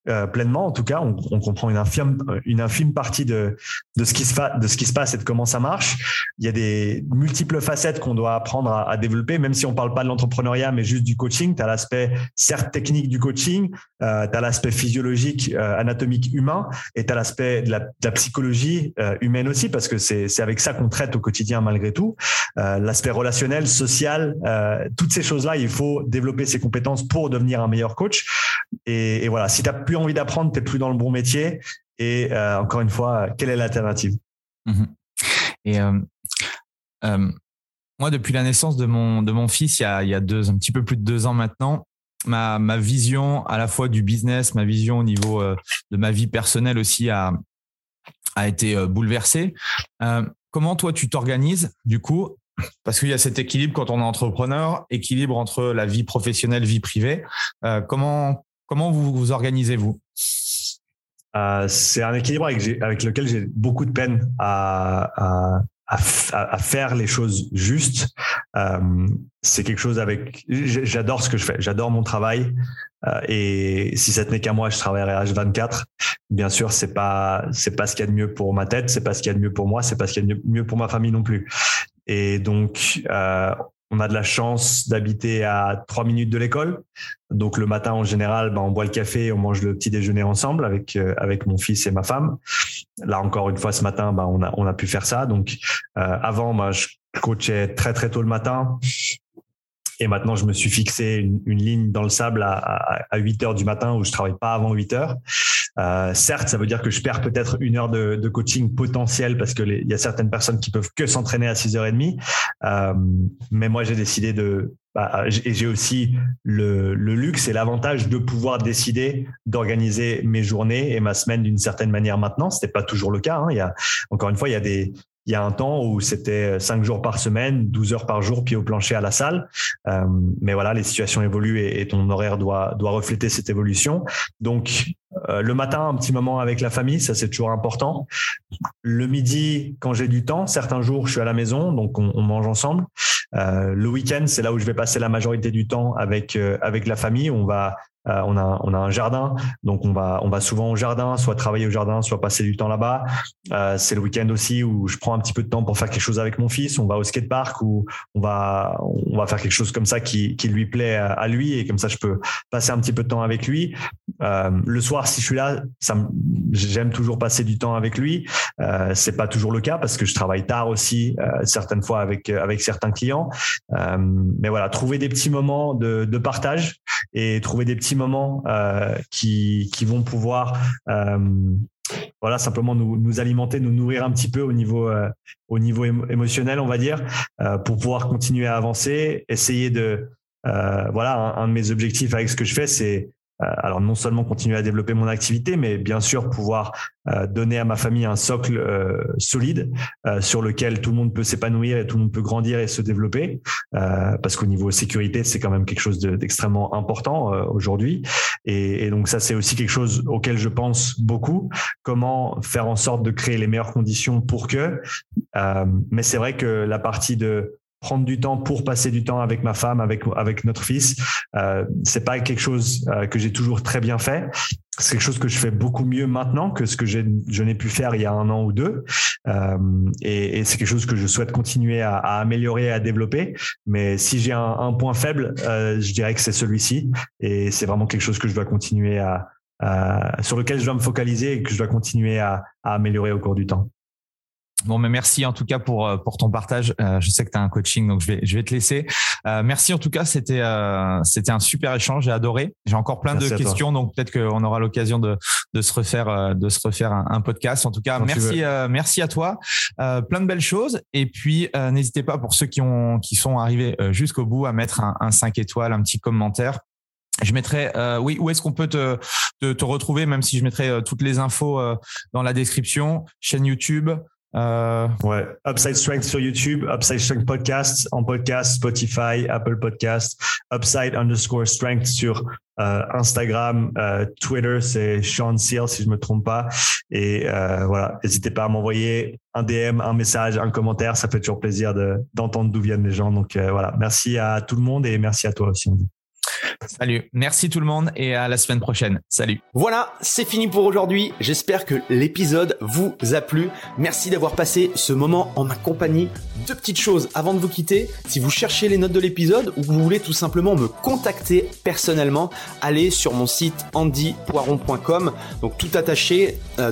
Euh, pleinement, en tout cas, on, comprend une infime, une infime partie de, de, ce qui se de ce qui se passe et de comment ça marche. Il y a des multiples facettes qu'on doit apprendre à, développer, même si on parle pas de l'entrepreneuriat, mais juste du coaching. Tu as l'aspect certes technique du coaching, euh, tu as l'aspect physiologique, euh, anatomique humain, et tu as l'aspect de la, psychologie euh, humaine aussi, parce que c'est avec ça qu'on traite au quotidien malgré tout. L'aspect relationnel, social, toutes ces choses-là, il faut développer ses compétences pour devenir un meilleur coach. Et, et voilà, si tu as plus envie d'apprendre, tu n'es plus dans le bon métier. Et euh, encore une fois, quelle est l'alternative? Mhm. Et euh, euh, moi, depuis la naissance de mon, de mon fils, il y, a, deux, un petit peu plus de deux ans maintenant, ma, ma vision à la fois du business, ma vision au niveau de ma vie personnelle aussi a, a été bouleversée. comment toi, tu t'organises du coup? Parce qu'il y a cet équilibre quand on est entrepreneur, équilibre entre la vie professionnelle, vie privée. comment Comment vous vous organisez-vous euh, C'est un équilibre avec, lequel j'ai beaucoup de peine à, faire les choses justes. Euh, c'est quelque chose avec. J'adore ce que je fais. J'adore mon travail. Euh, et si ça tenait qu'à moi, je travaillerais H24. Bien sûr, c'est pas c'est pas ce qu'il y a de mieux pour ma tête, c'est pas ce qu'il y a de mieux pour moi, c'est pas ce qu'il y a de mieux pour ma famille non plus. Et donc, on a de la chance d'habiter à trois minutes de l'école. Donc le matin, en général, ben, on boit le café, on mange le petit déjeuner ensemble avec euh, avec mon fils et ma femme. Là encore une fois, ce matin, ben, on a on a pu faire ça. Donc euh, avant, ben, je coachais très très tôt le matin. Et maintenant, je me suis fixé une, ligne dans le sable à, à, 8 heures du matin où je travaille pas avant 8 heures. Euh, certes, ça veut dire que je perds peut-être une heure de, coaching potentiel parce que il y a certaines personnes qui peuvent que s'entraîner à 6h30. Euh, mais moi, j'ai décidé de bah, et j'ai aussi le, luxe et l'avantage de pouvoir décider d'organiser mes journées et ma semaine d'une certaine manière maintenant. C'était pas toujours le cas. Hein. Encore une fois, il y a des il y a un temps où c'était cinq jours par semaine, 12 heures par jour, puis au plancher à la salle. Euh, mais voilà, les situations évoluent et, ton horaire doit, doit refléter cette évolution. Donc, euh, le matin, un petit moment avec la famille, ça c'est toujours important. Le midi, quand j'ai du temps, certains jours je suis à la maison, donc on, on mange ensemble. Euh, le week-end, c'est là où je vais passer la majorité du temps avec euh, avec la famille. On va euh, on, a, on a un jardin, donc on va, on va souvent au jardin, soit travailler au jardin, soit passer du temps là-bas. Euh, c'est le week-end aussi où je prends un petit peu de temps pour faire quelque chose avec mon fils. On va au skatepark ou on va, on va faire quelque chose comme ça qui, qui lui plaît à, lui et comme ça je peux passer un petit peu de temps avec lui. Euh, le soir, si je suis là, ça, j'aime toujours passer du temps avec lui. Euh, c'est pas toujours le cas parce que je travaille tard aussi, euh, certaines fois avec avec certains clients. Euh, mais voilà, trouver des petits moments de, de partage et trouver des petits moments euh, qui, qui vont pouvoir euh, voilà simplement nous, nous, alimenter, nous nourrir un petit peu au niveau euh, au niveau émotionnel, on va dire, pour pouvoir continuer à avancer, essayer de voilà un, de mes objectifs avec ce que je fais, c'est euh, alors non seulement continuer à développer mon activité, mais bien sûr pouvoir euh, donner à ma famille un socle euh, solide sur lequel tout le monde peut s'épanouir et tout le monde peut grandir et se développer. parce qu'au niveau sécurité, c'est quand même quelque chose d'extrêmement important aujourd'hui. Et, donc ça, c'est aussi quelque chose auquel je pense beaucoup. Comment faire en sorte de créer les meilleures conditions pour que. mais c'est vrai que la partie de prendre du temps pour passer du temps avec ma femme, avec avec notre fils. Euh, c'est pas quelque chose euh, que j'ai toujours très bien fait. c'est quelque chose que je fais beaucoup mieux maintenant que ce que je n'ai pu faire il y a un an ou deux. Euh, et, et c'est quelque chose que je souhaite continuer à, à améliorer à développer. Mais si j'ai un, un, point faible, euh, je dirais que c'est celui-ci. Et c'est vraiment quelque chose que je dois continuer à, à, sur lequel je dois me focaliser et que je dois continuer à, à améliorer au cours du temps. Bon, mais merci en tout cas pour euh, pour ton partage. Euh, je sais que tu as un coaching, donc je vais je vais te laisser. Euh, merci en tout cas, c'était euh, c'était un super échange. J'ai adoré. J'ai encore plein de questions, donc peut-être qu'on aura l'occasion de de se refaire de se refaire un, podcast. En tout cas, merci merci à toi. plein de belles choses. Et puis n'hésitez pas pour ceux qui ont qui sont arrivés jusqu'au bout à mettre un, un 5 étoiles, un petit commentaire. Je mettrai, euh, oui, où est-ce qu'on peut te, te, te, retrouver, même si je mettrai toutes les infos dans la description, chaîne YouTube, euh... Ouais, Upside Strength sur YouTube, Upside Strength Podcast en podcast, Spotify, Apple Podcast, Upside underscore Strength sur euh, Instagram, euh, Twitter, c'est Sean Seal si je me trompe pas. Et euh, voilà, n'hésitez pas à m'envoyer un DM, un message, un commentaire, ça fait toujours plaisir d'entendre d'où viennent les gens. Donc voilà, merci à tout le monde et merci à toi aussi. Salut, merci tout le monde et à la semaine prochaine. Salut. Voilà, c'est fini pour aujourd'hui. J'espère que l'épisode vous a plu. Merci d'avoir passé ce moment en ma compagnie. Deux petites choses avant de vous quitter. Si vous cherchez les notes de l'épisode ou vous voulez tout simplement me contacter personnellement, allez sur mon site andypoiron.com. Donc tout attaché euh,